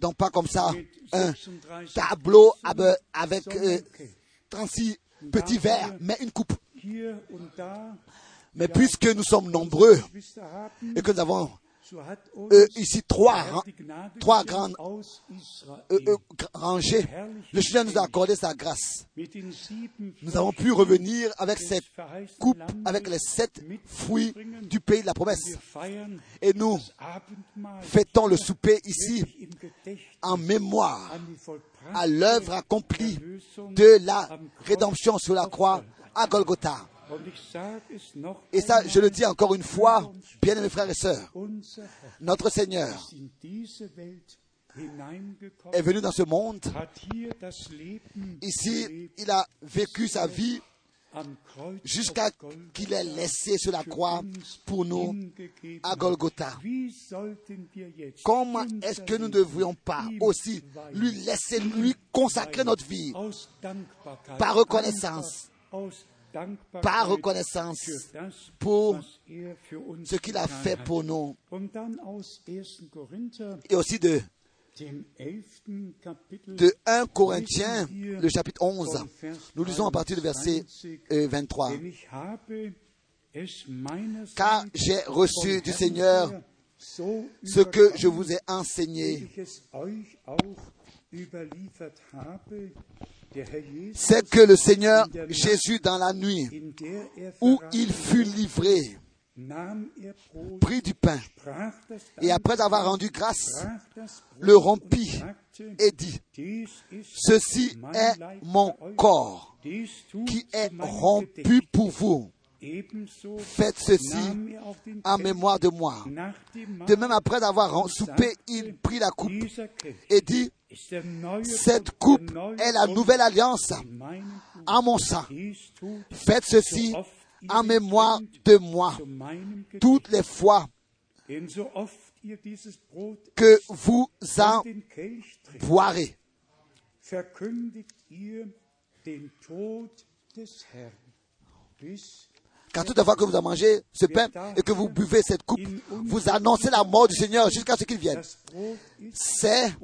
Donc pas comme ça un 36 tableau avec, euh, Kelch. 36 petits verres, mais une coupe. Mais puisque nous sommes nombreux et que nous avons euh, ici trois, trois grandes euh, euh, rangées, le Seigneur nous a accordé sa grâce. Nous avons pu revenir avec cette coupe, avec les sept fruits du pays de la promesse. Et nous fêtons le souper ici en mémoire à l'œuvre accomplie de la rédemption sur la croix à Golgotha. Et ça, je le dis encore une fois, bien aimés frères et sœurs, notre Seigneur est venu dans ce monde. Ici, il a vécu sa vie jusqu'à qu'il ait laissé sur la croix pour nous à. Golgotha. Comment est-ce que nous ne devrions pas aussi lui laisser, lui consacrer notre vie par reconnaissance, par reconnaissance pour ce qu'il a fait pour nous Und dann aus 1. Korinther, et aussi de, dem 11. Kapitel, de 1 Corinthiens, le chapitre 11. Nous lisons à partir du verset 23. euh, 23. Denn ich habe es meinerseits Car j'ai reçu du Seigneur ce que je vous ai enseigné, c'est que le Seigneur Jésus dans la nuit où il fut livré, prit du pain et après avoir rendu grâce, le rompit et dit, ceci est mon corps qui est rompu pour vous. Faites ceci en mémoire de moi. De même, après avoir soupé, il prit la coupe et dit, cette coupe est la nouvelle alliance en mon sang. Faites ceci en mémoire de moi toutes les fois que vous en boirez. Car toute fois que vous en mangez ce pain et que vous buvez cette coupe, vous annoncez la mort du Seigneur jusqu'à ce qu'il vienne. C'est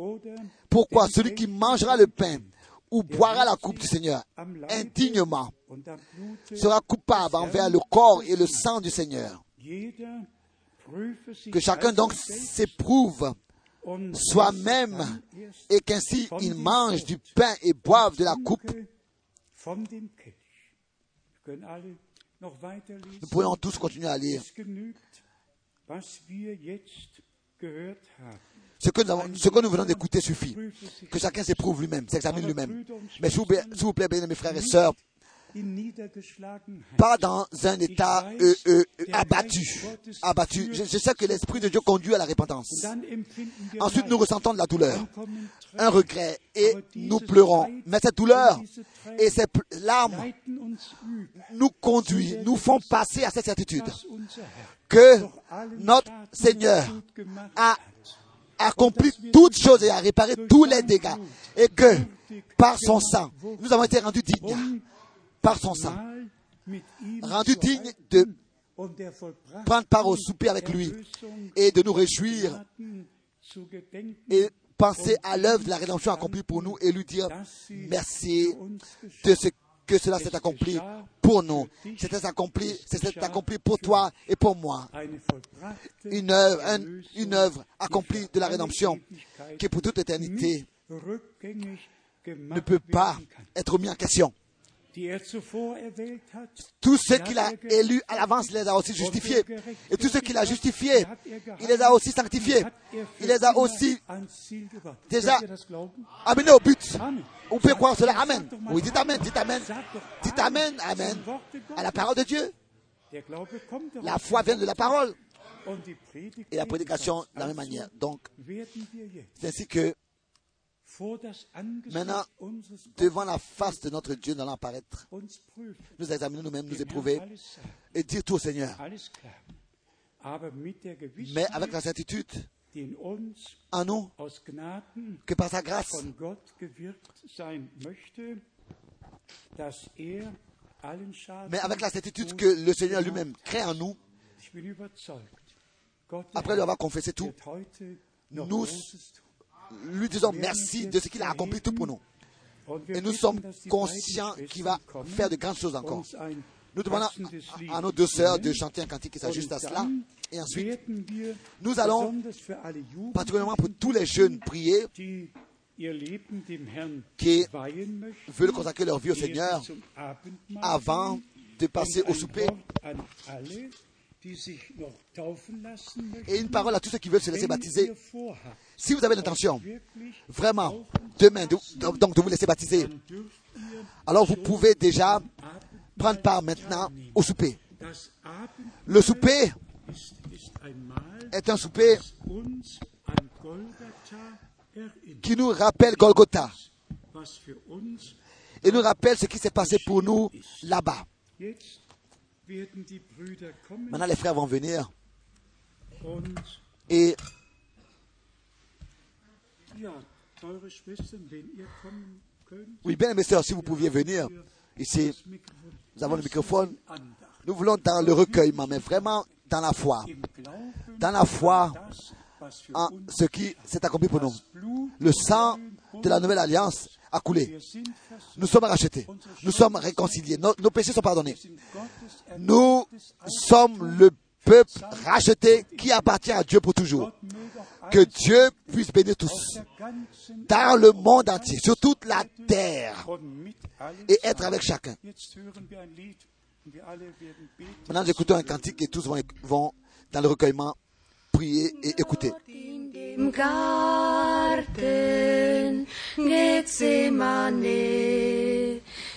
pourquoi celui qui mangera le pain ou boira la coupe du Seigneur indignement sera coupable envers le corps et le sang du Seigneur. Que chacun donc s'éprouve soi-même et qu'ainsi il mange du pain et boive de la coupe. Nous pourrions tous continuer à lire. Ce que nous, avons- ce que nous venons d'écouter suffit. Que chacun s'éprouve lui-même, s'examine lui-même. Mais s'il vous plaît, bien mes frères et sœurs. Pas dans un état euh, euh, abattu. abattu. Je, je sais que l'Esprit de Dieu conduit à la repentance. Ensuite, nous ressentons de la douleur, un regret, et nous pleurons. Mais cette douleur et ces larmes nous conduisent, nous font passer à cette certitude que notre Seigneur a accompli toutes choses et a réparé tous les dégâts. Et que par son sang, nous avons été rendus dignes. Par son sang, dignes halten de prendre part au souper avec lui et de nous réjouir et penser à l'œuvre de la rédemption accomplie pour nous et lui dire merci de ce que cela s'est accompli pour nous. C'était accompli, accompli pour toi et pour moi. Une œuvre, une œuvre accomplie de la rédemption qui pour toute éternité ne peut pas être mis en question. Tous ceux qu'il a élus à l'avance les a aussi justifiés. Et tous ceux qu'il a justifiés, il les a aussi sanctifiés. Il les a aussi déjà amenés au but. Vous pouvez croire cela. Amen. Oui, dites Amen, dites Amen. Dites Amen, Amen. À la parole de Dieu. La foi vient de la parole. Et la prédication de la même manière. Donc, c'est ainsi que Maintenant, devant la face de notre Dieu, nous allons apparaître, nous examiner nous-mêmes, nous éprouver et dire tout au Seigneur. Mais avec la certitude en nous que par sa grâce, er mais avec la certitude que le Seigneur lui-même crée en nous, après lui avoir confessé tout, nous. Lui disons merci de ce qu'il a accompli tout pour nous. Et nous sommes conscients qu'il va faire de grandes choses encore. Nous demandons Lied à nos deux sœurs de chanter un cantique qui s'ajuste à cela. Et ensuite, nous allons, particulièrement pour tous les jeunes, prier, qui veulent consacrer leur vie au Seigneur avant de passer au souper. Et une parole à tous ceux qui veulent se laisser baptiser. Si vous avez l'intention, vraiment, demain, de, donc de vous laisser baptiser, alors vous pouvez déjà prendre part maintenant au souper. Le souper est un souper qui nous rappelle Golgotha et nous rappelle ce qui s'est passé pour nous là-bas. Maintenant, les frères vont venir. Et oui, bien mes sœurs, si vous pouviez venir ici, nous avons le microphone. Nous voulons dans le recueillement, mais vraiment dans la foi, dans la foi en ce qui s'est accompli pour nous. Le sang de la nouvelle alliance a coulé. Nous sommes rachetés. Nous sommes réconciliés. Nos, péchés sont pardonnés. Nous sommes le peuple racheté qui appartient à Dieu pour toujours. Que Dieu puisse bénir tous dans le monde entier, sur toute la terre, et être avec chacun. Maintenant, nous écoutons un cantique et tous vont, vont dans le recueillement prier et écouter. Garten Gethsemane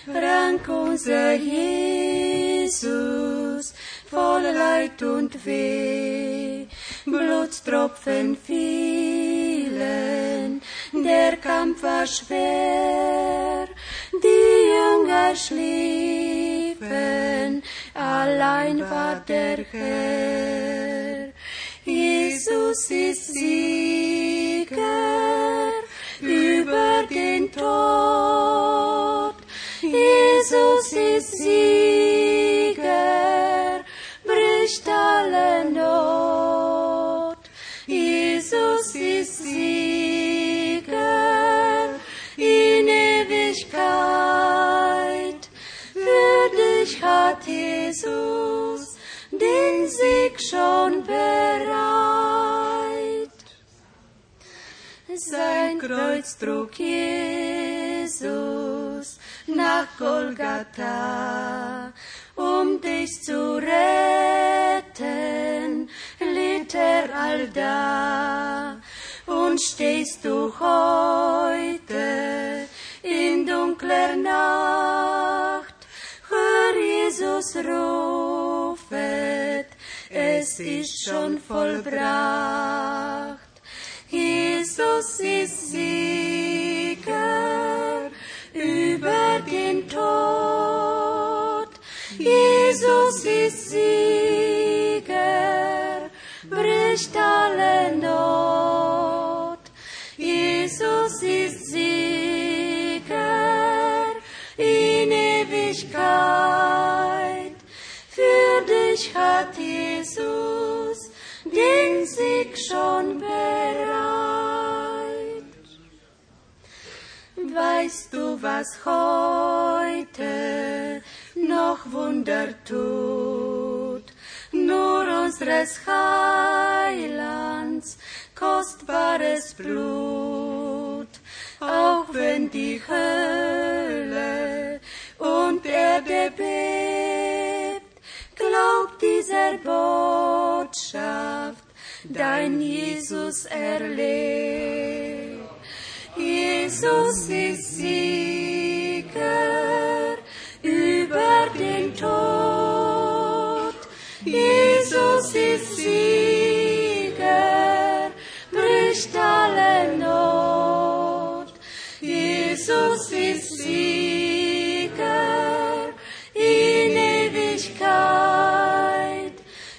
rank unser Jesus voll Leid und Weh. Blutstropfen fielen, der Kampf war schwer, die Jünger schliefen, allein war der Herr. Jesus ist Sieger Stadt. Jesus ist Sieger, bricht alle Not. Jesus ist Sieger in Ewigkeit. Für dich hat Jesus den Sieg schon bereit. Sein Kreuz trug Jesus nach Golgatha, um dich zu retten, litt er allda. Und stehst du heute in dunkler Nacht, hör Jesus rufet, es ist schon vollbracht. Jesus ist Sieger über den Tod. Jesus ist Sieger, bricht alle Not. Jesus ist Sieger in Ewigkeit. Für dich hat Jesus den Sieg schon bereit. Weißt du, was heute noch Wunder tut? Nur unseres Heilands kostbares Blut, auch wenn die Hölle und Erde bebt, glaub dieser Botschaft, dein Jesus erlebt. Jesus ist Sieger über den Tod. Jesus ist Sieger, bricht alle Not. Jesus ist Sieger in Ewigkeit.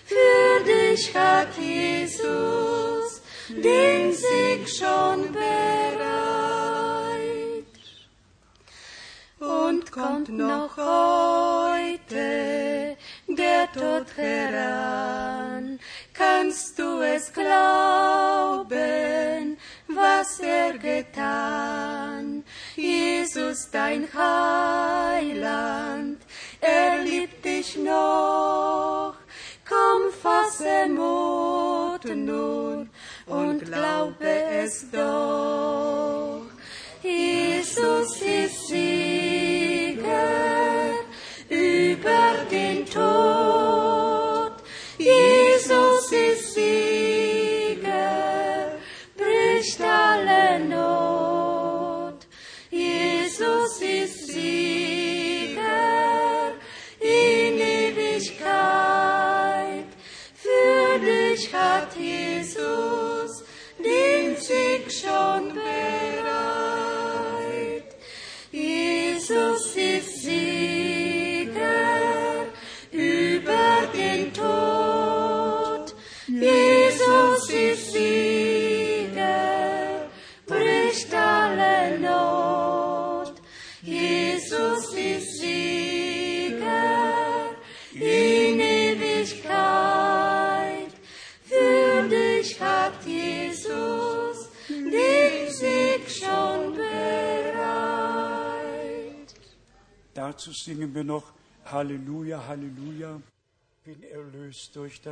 Für dich hat Jesus den Sieg schon bereit. Kommt noch heute der Tod heran, kannst du es glauben, was er getan. Jesus, dein Heiland, er liebt dich noch. Komm, fasse Mut nun und glaube es doch. Jesus ist Sieger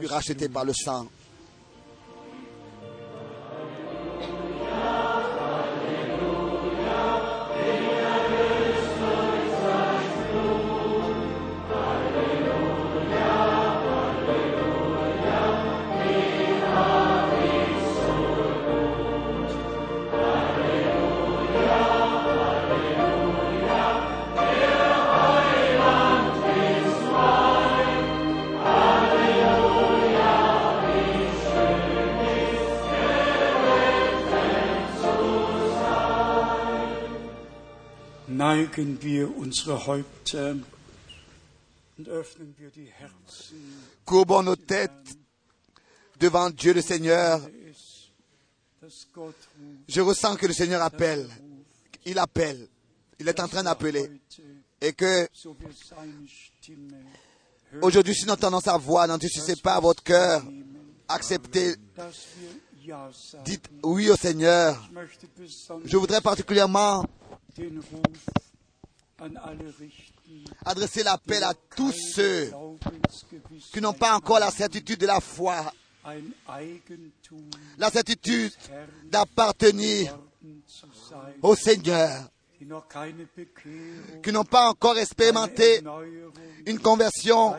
racheté Blut. par le sang. Courbons nos têtes devant Dieu le Seigneur. Je ressens que le Seigneur appelle. Il appelle. Il est en train d'appeler. Et que aujourd'hui, si nous entendons sa voix, n'endurcissez pas votre cœur. Acceptez, dites oui au Seigneur. Je voudrais particulièrement adresser l'appel à tous ceux qui n'ont pas encore la certitude de la foi, la certitude d'appartenir au Seigneur, qui n'ont pas encore expérimenté une conversion,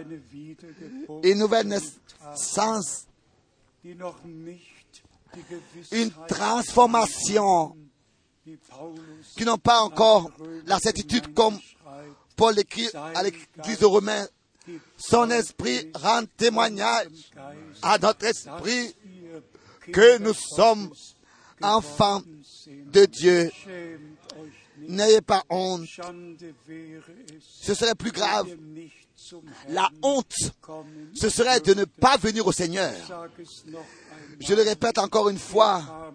une nouvelle naissance, une transformation, qui n'ont pas encore la certitude comme Paul écrit à l'église aux Romains. Son esprit rend témoignage à notre esprit que nous sommes enfants de Dieu. N'ayez pas honte. Ce serait plus grave. La honte, ce serait de ne pas venir au Seigneur. Je le répète encore une fois,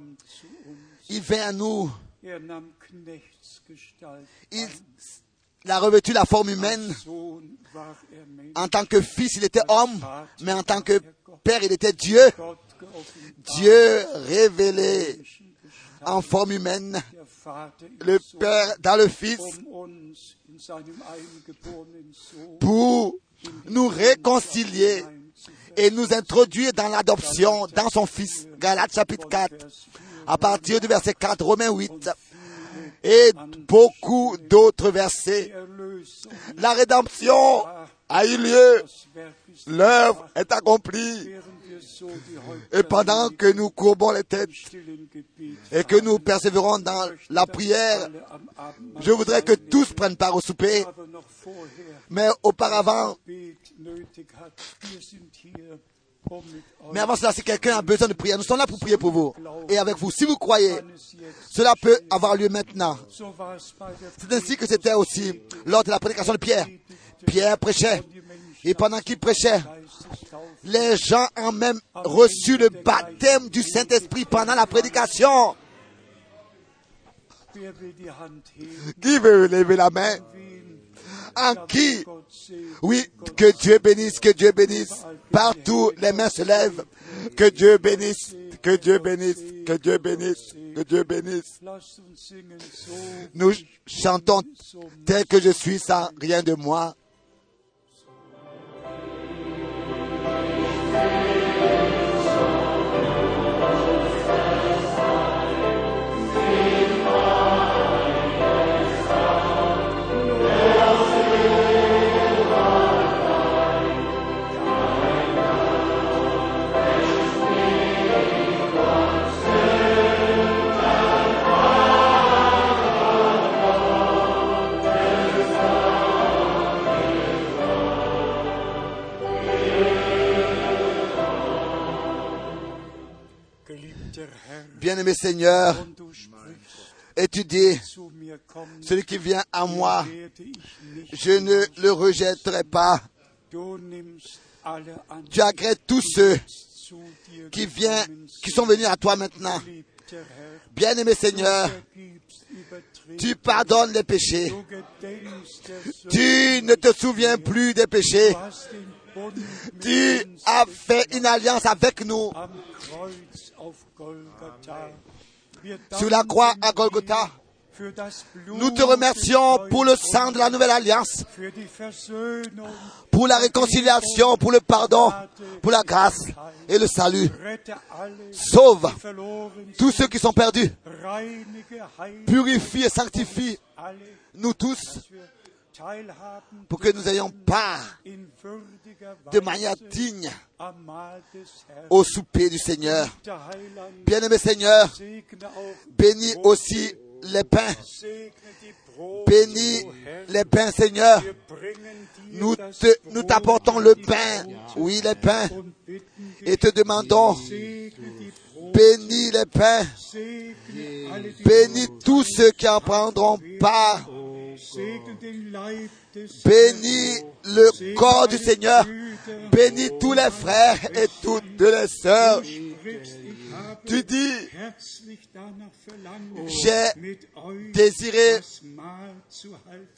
il vient à nous, il a revêtu la forme humaine. Er. En tant que fils, il était homme, mais en tant que père, il était Dieu. Dieu révélé en forme humaine, le Père dans le Fils, um pour nous réconcilier et nous introduire dans l'adoption dans son Fils. Galates chapitre 4, à partir du verset 4, Romains 8, et beaucoup d'autres versets. La rédemption a eu lieu, l'œuvre est accomplie, et pendant que nous courbons les têtes et que nous persévérons dans la prière, je voudrais que tous prennent part au souper, mais auparavant, Mais avant cela, si quelqu'un a besoin de prière, nous sommes là pour prier pour vous et avec vous. Si vous croyez, cela peut avoir lieu maintenant. C'est ainsi que c'était aussi lors de la prédication de Pierre. Pierre prêchait, et pendant qu'il prêchait, les gens ont même reçu le baptême du Saint-Esprit pendant la prédication. Qui veut lever la main? En qui? Oui, que Dieu bénisse, que Dieu bénisse. Partout, les mains se lèvent. Que Dieu bénisse, que Dieu bénisse, que Dieu bénisse, que Dieu bénisse. Nous chantons tel que je suis sans rien de moi. Bien-aimé Seigneur, et tu dis, celui qui vient à moi, je ne le rejetterai pas. Tu agrées tous ceux qui, qui sont venus à toi maintenant. Bien-aimé Seigneur, tu pardonnes les péchés. Tu ne te souviens plus des péchés. Tu as fait une alliance avec nous sur la croix à Golgotha. Nous te remercions pour le sang de la nouvelle alliance, pour la réconciliation, pour le pardon, pour la grâce et le salut. Sauve tous ceux qui sont perdus. Purifie et sanctifie nous tous pour que nous ayons part de manière digne au souper du Seigneur. Bien-aimé Seigneur, bénis aussi les pains. Bénis les pains, Seigneur. Nous te- t'apportons le pain. Oui, les pains. Et te demandons, bénis les pains. Bénis tous ceux qui en prendront part. Bénis le corps du Seigneur. Bénis tous les frères et toutes les sœurs. Tu dis, j'ai désiré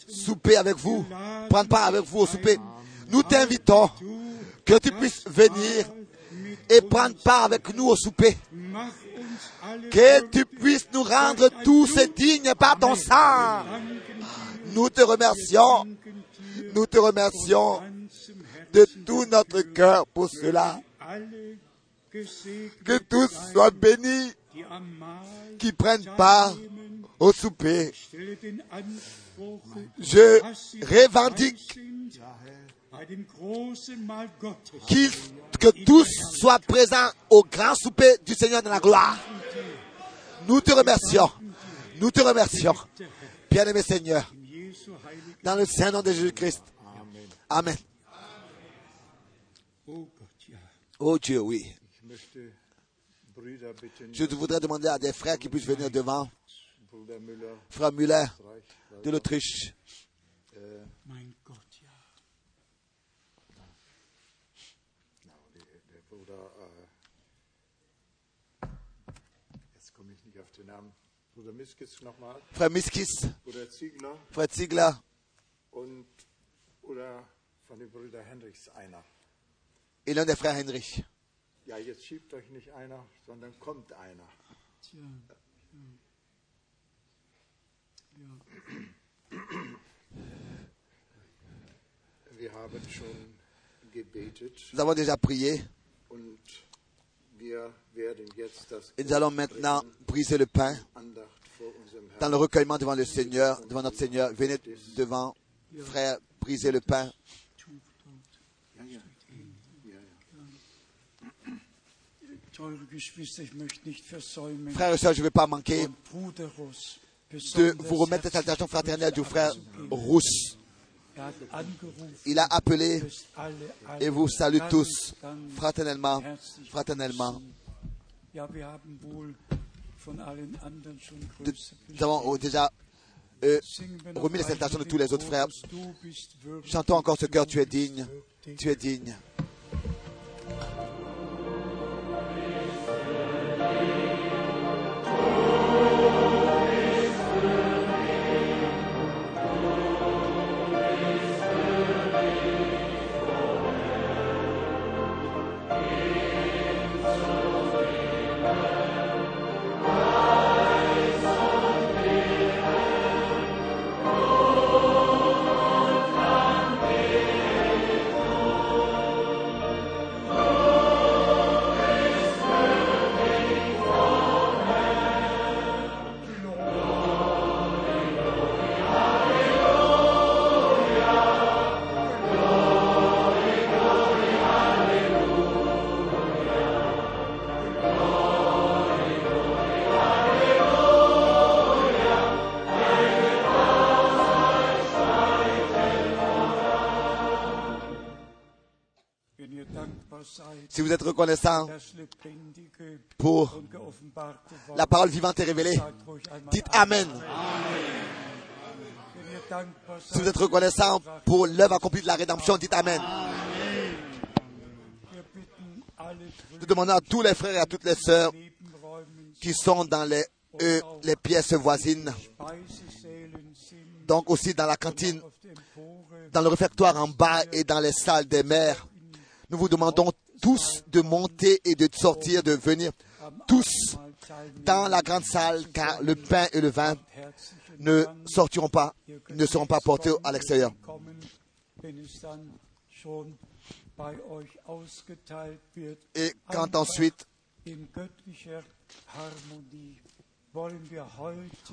souper avec vous, prendre part avec vous au souper. Nous t'invitons que tu puisses venir et prendre part avec nous au souper. Que tu puisses nous rendre tous dignes par ton sang. Nous te remercions Nous te remercions de tout notre cœur pour cela. Que tous soient bénis qui prennent part au souper. Je revendique que tous soient présents au grand souper du Seigneur de la gloire. Nous te remercions. Nous te remercions. Bien-aimé Seigneur, dans le saint nom de Jésus-Christ. Amen. Oh. Oh Dieu, oui. Je voudrais demander à des frères qui puissent venir devant. Müller, Frère Muller Reich, de l'Autriche. Bruder Miskis nochmal, Frère Miskis, Bruder Ziegler Frère Ziegler und oder von den Brüdern Henrichs einer. et l'un des frères Heinrich. Ja, jetzt schiebt euch nicht einer, sondern kommt einer. Tja. Wir haben schon gebetet Nous avons déjà prié und wir werden jetzt das nous allons maintenant briser le pain Andacht dans le recueillement devant le Seigneur, devant notre Seigneur. Venez devant, frère, briser le pain. Frères et sœurs, je ne vais pas manquer de vous remettre la salutation fraternelle du frère Rousse. Il a appelé et vous salue tous fraternellement, fraternellement. Nous avons déjà euh, remis les salutations de tous les autres frères. Chantons encore ce cœur, tu es digne, tu es digne. Reconnaissant pour la parole vivante et révélée, dites Amen. Si vous êtes reconnaissant pour l'œuvre accomplie de la rédemption, dites Amen. Nous demandons à tous les frères et à toutes les sœurs qui sont dans les, les pièces voisines, donc aussi dans la cantine, dans le réfectoire en bas et dans les salles des mères. Nous vous demandons tous de monter et de sortir, de venir tous dans la grande salle, car le pain et le vin ne sortiront pas, ne seront pas portés à l'extérieur. Et quand ensuite,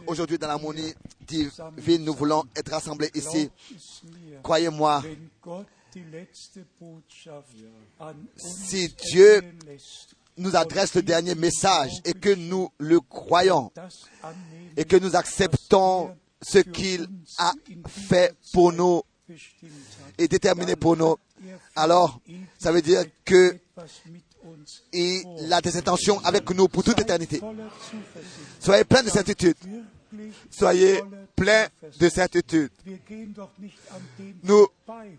aujourd'hui dans l'harmonie divine, nous voulons être rassemblés ici. Croyez-moi, Si Dieu nous adresse le dernier message et que nous le croyons et que nous acceptons ce qu'il a fait pour nous et déterminé pour nous, er alors ça veut dire que il a des intentions avec nous pour toute éternité. Soyez pleins de certitude. Soyez pleins de certitude. Nous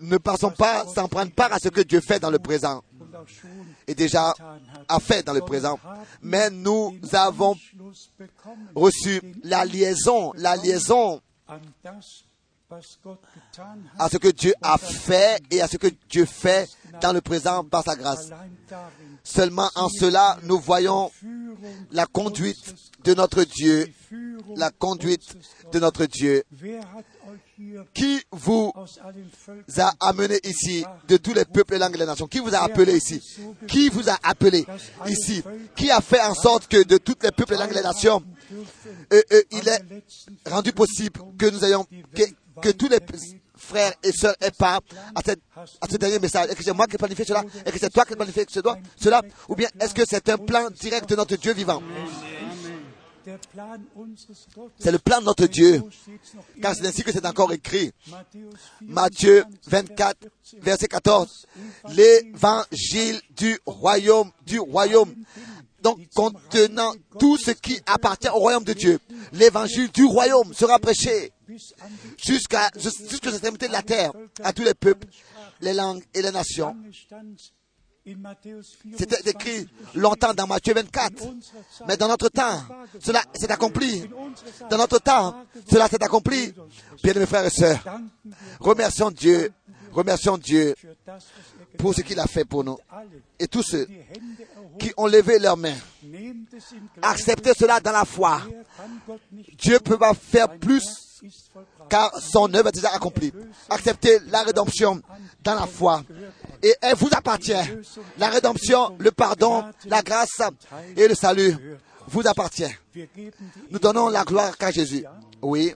ne pensons pas sans prendre part à ce que Dieu fait dans le présent et déjà a fait dans le présent. Mais nous avons reçu la liaison, la liaison à ce que Dieu a fait et à ce que Dieu fait dans le présent par sa grâce. Seulement en cela, nous voyons la conduite de notre Dieu, la conduite de notre Dieu. Qui vous a amené ici de tous les peuples, les langues et les nations? Qui vous a appelé ici? Qui vous a appelé ici? Qui a fait en sorte que de tous les peuples, les langues et les nations, euh, euh, il est rendu possible que nous ayons, que, que tous les frères et sœurs aient part à, cette- à ce dernier message. Est-ce que c'est moi qui ai planifié cela? Est-ce que c'est toi qui as planifié cela, cela? Ou bien est-ce que c'est un plan direct de notre Dieu vivant? C'est le plan de notre Dieu. Car c'est ainsi que c'est encore écrit. Matthäus 24, Matthieu 24, verset 14. L'évangile du royaume, du royaume. Donc, contenant tout ce qui appartient au royaume de Dieu. L'évangile du royaume sera prêché jusqu'à, jusqu'aux de la terre, à tous les peuples, les langues et les nations. C'était écrit longtemps dans Matthieu 24. Mais dans notre temps, cela s'est accompli. Dans notre temps, cela s'est accompli. Bien mes frères et sœurs, remercions Dieu, remercions Dieu er pour ce qu'il a fait pour nous. Et tous ceux qui ont levé leurs mains, acceptez cela dans la foi. Dieu peut pas faire plus car son œuvre est déjà accomplie. Acceptez la rédemption dans la foi et elle vous appartient. La rédemption, le pardon, la grâce et le salut vous appartient. Nous donnons la gloire à Jésus. Oui.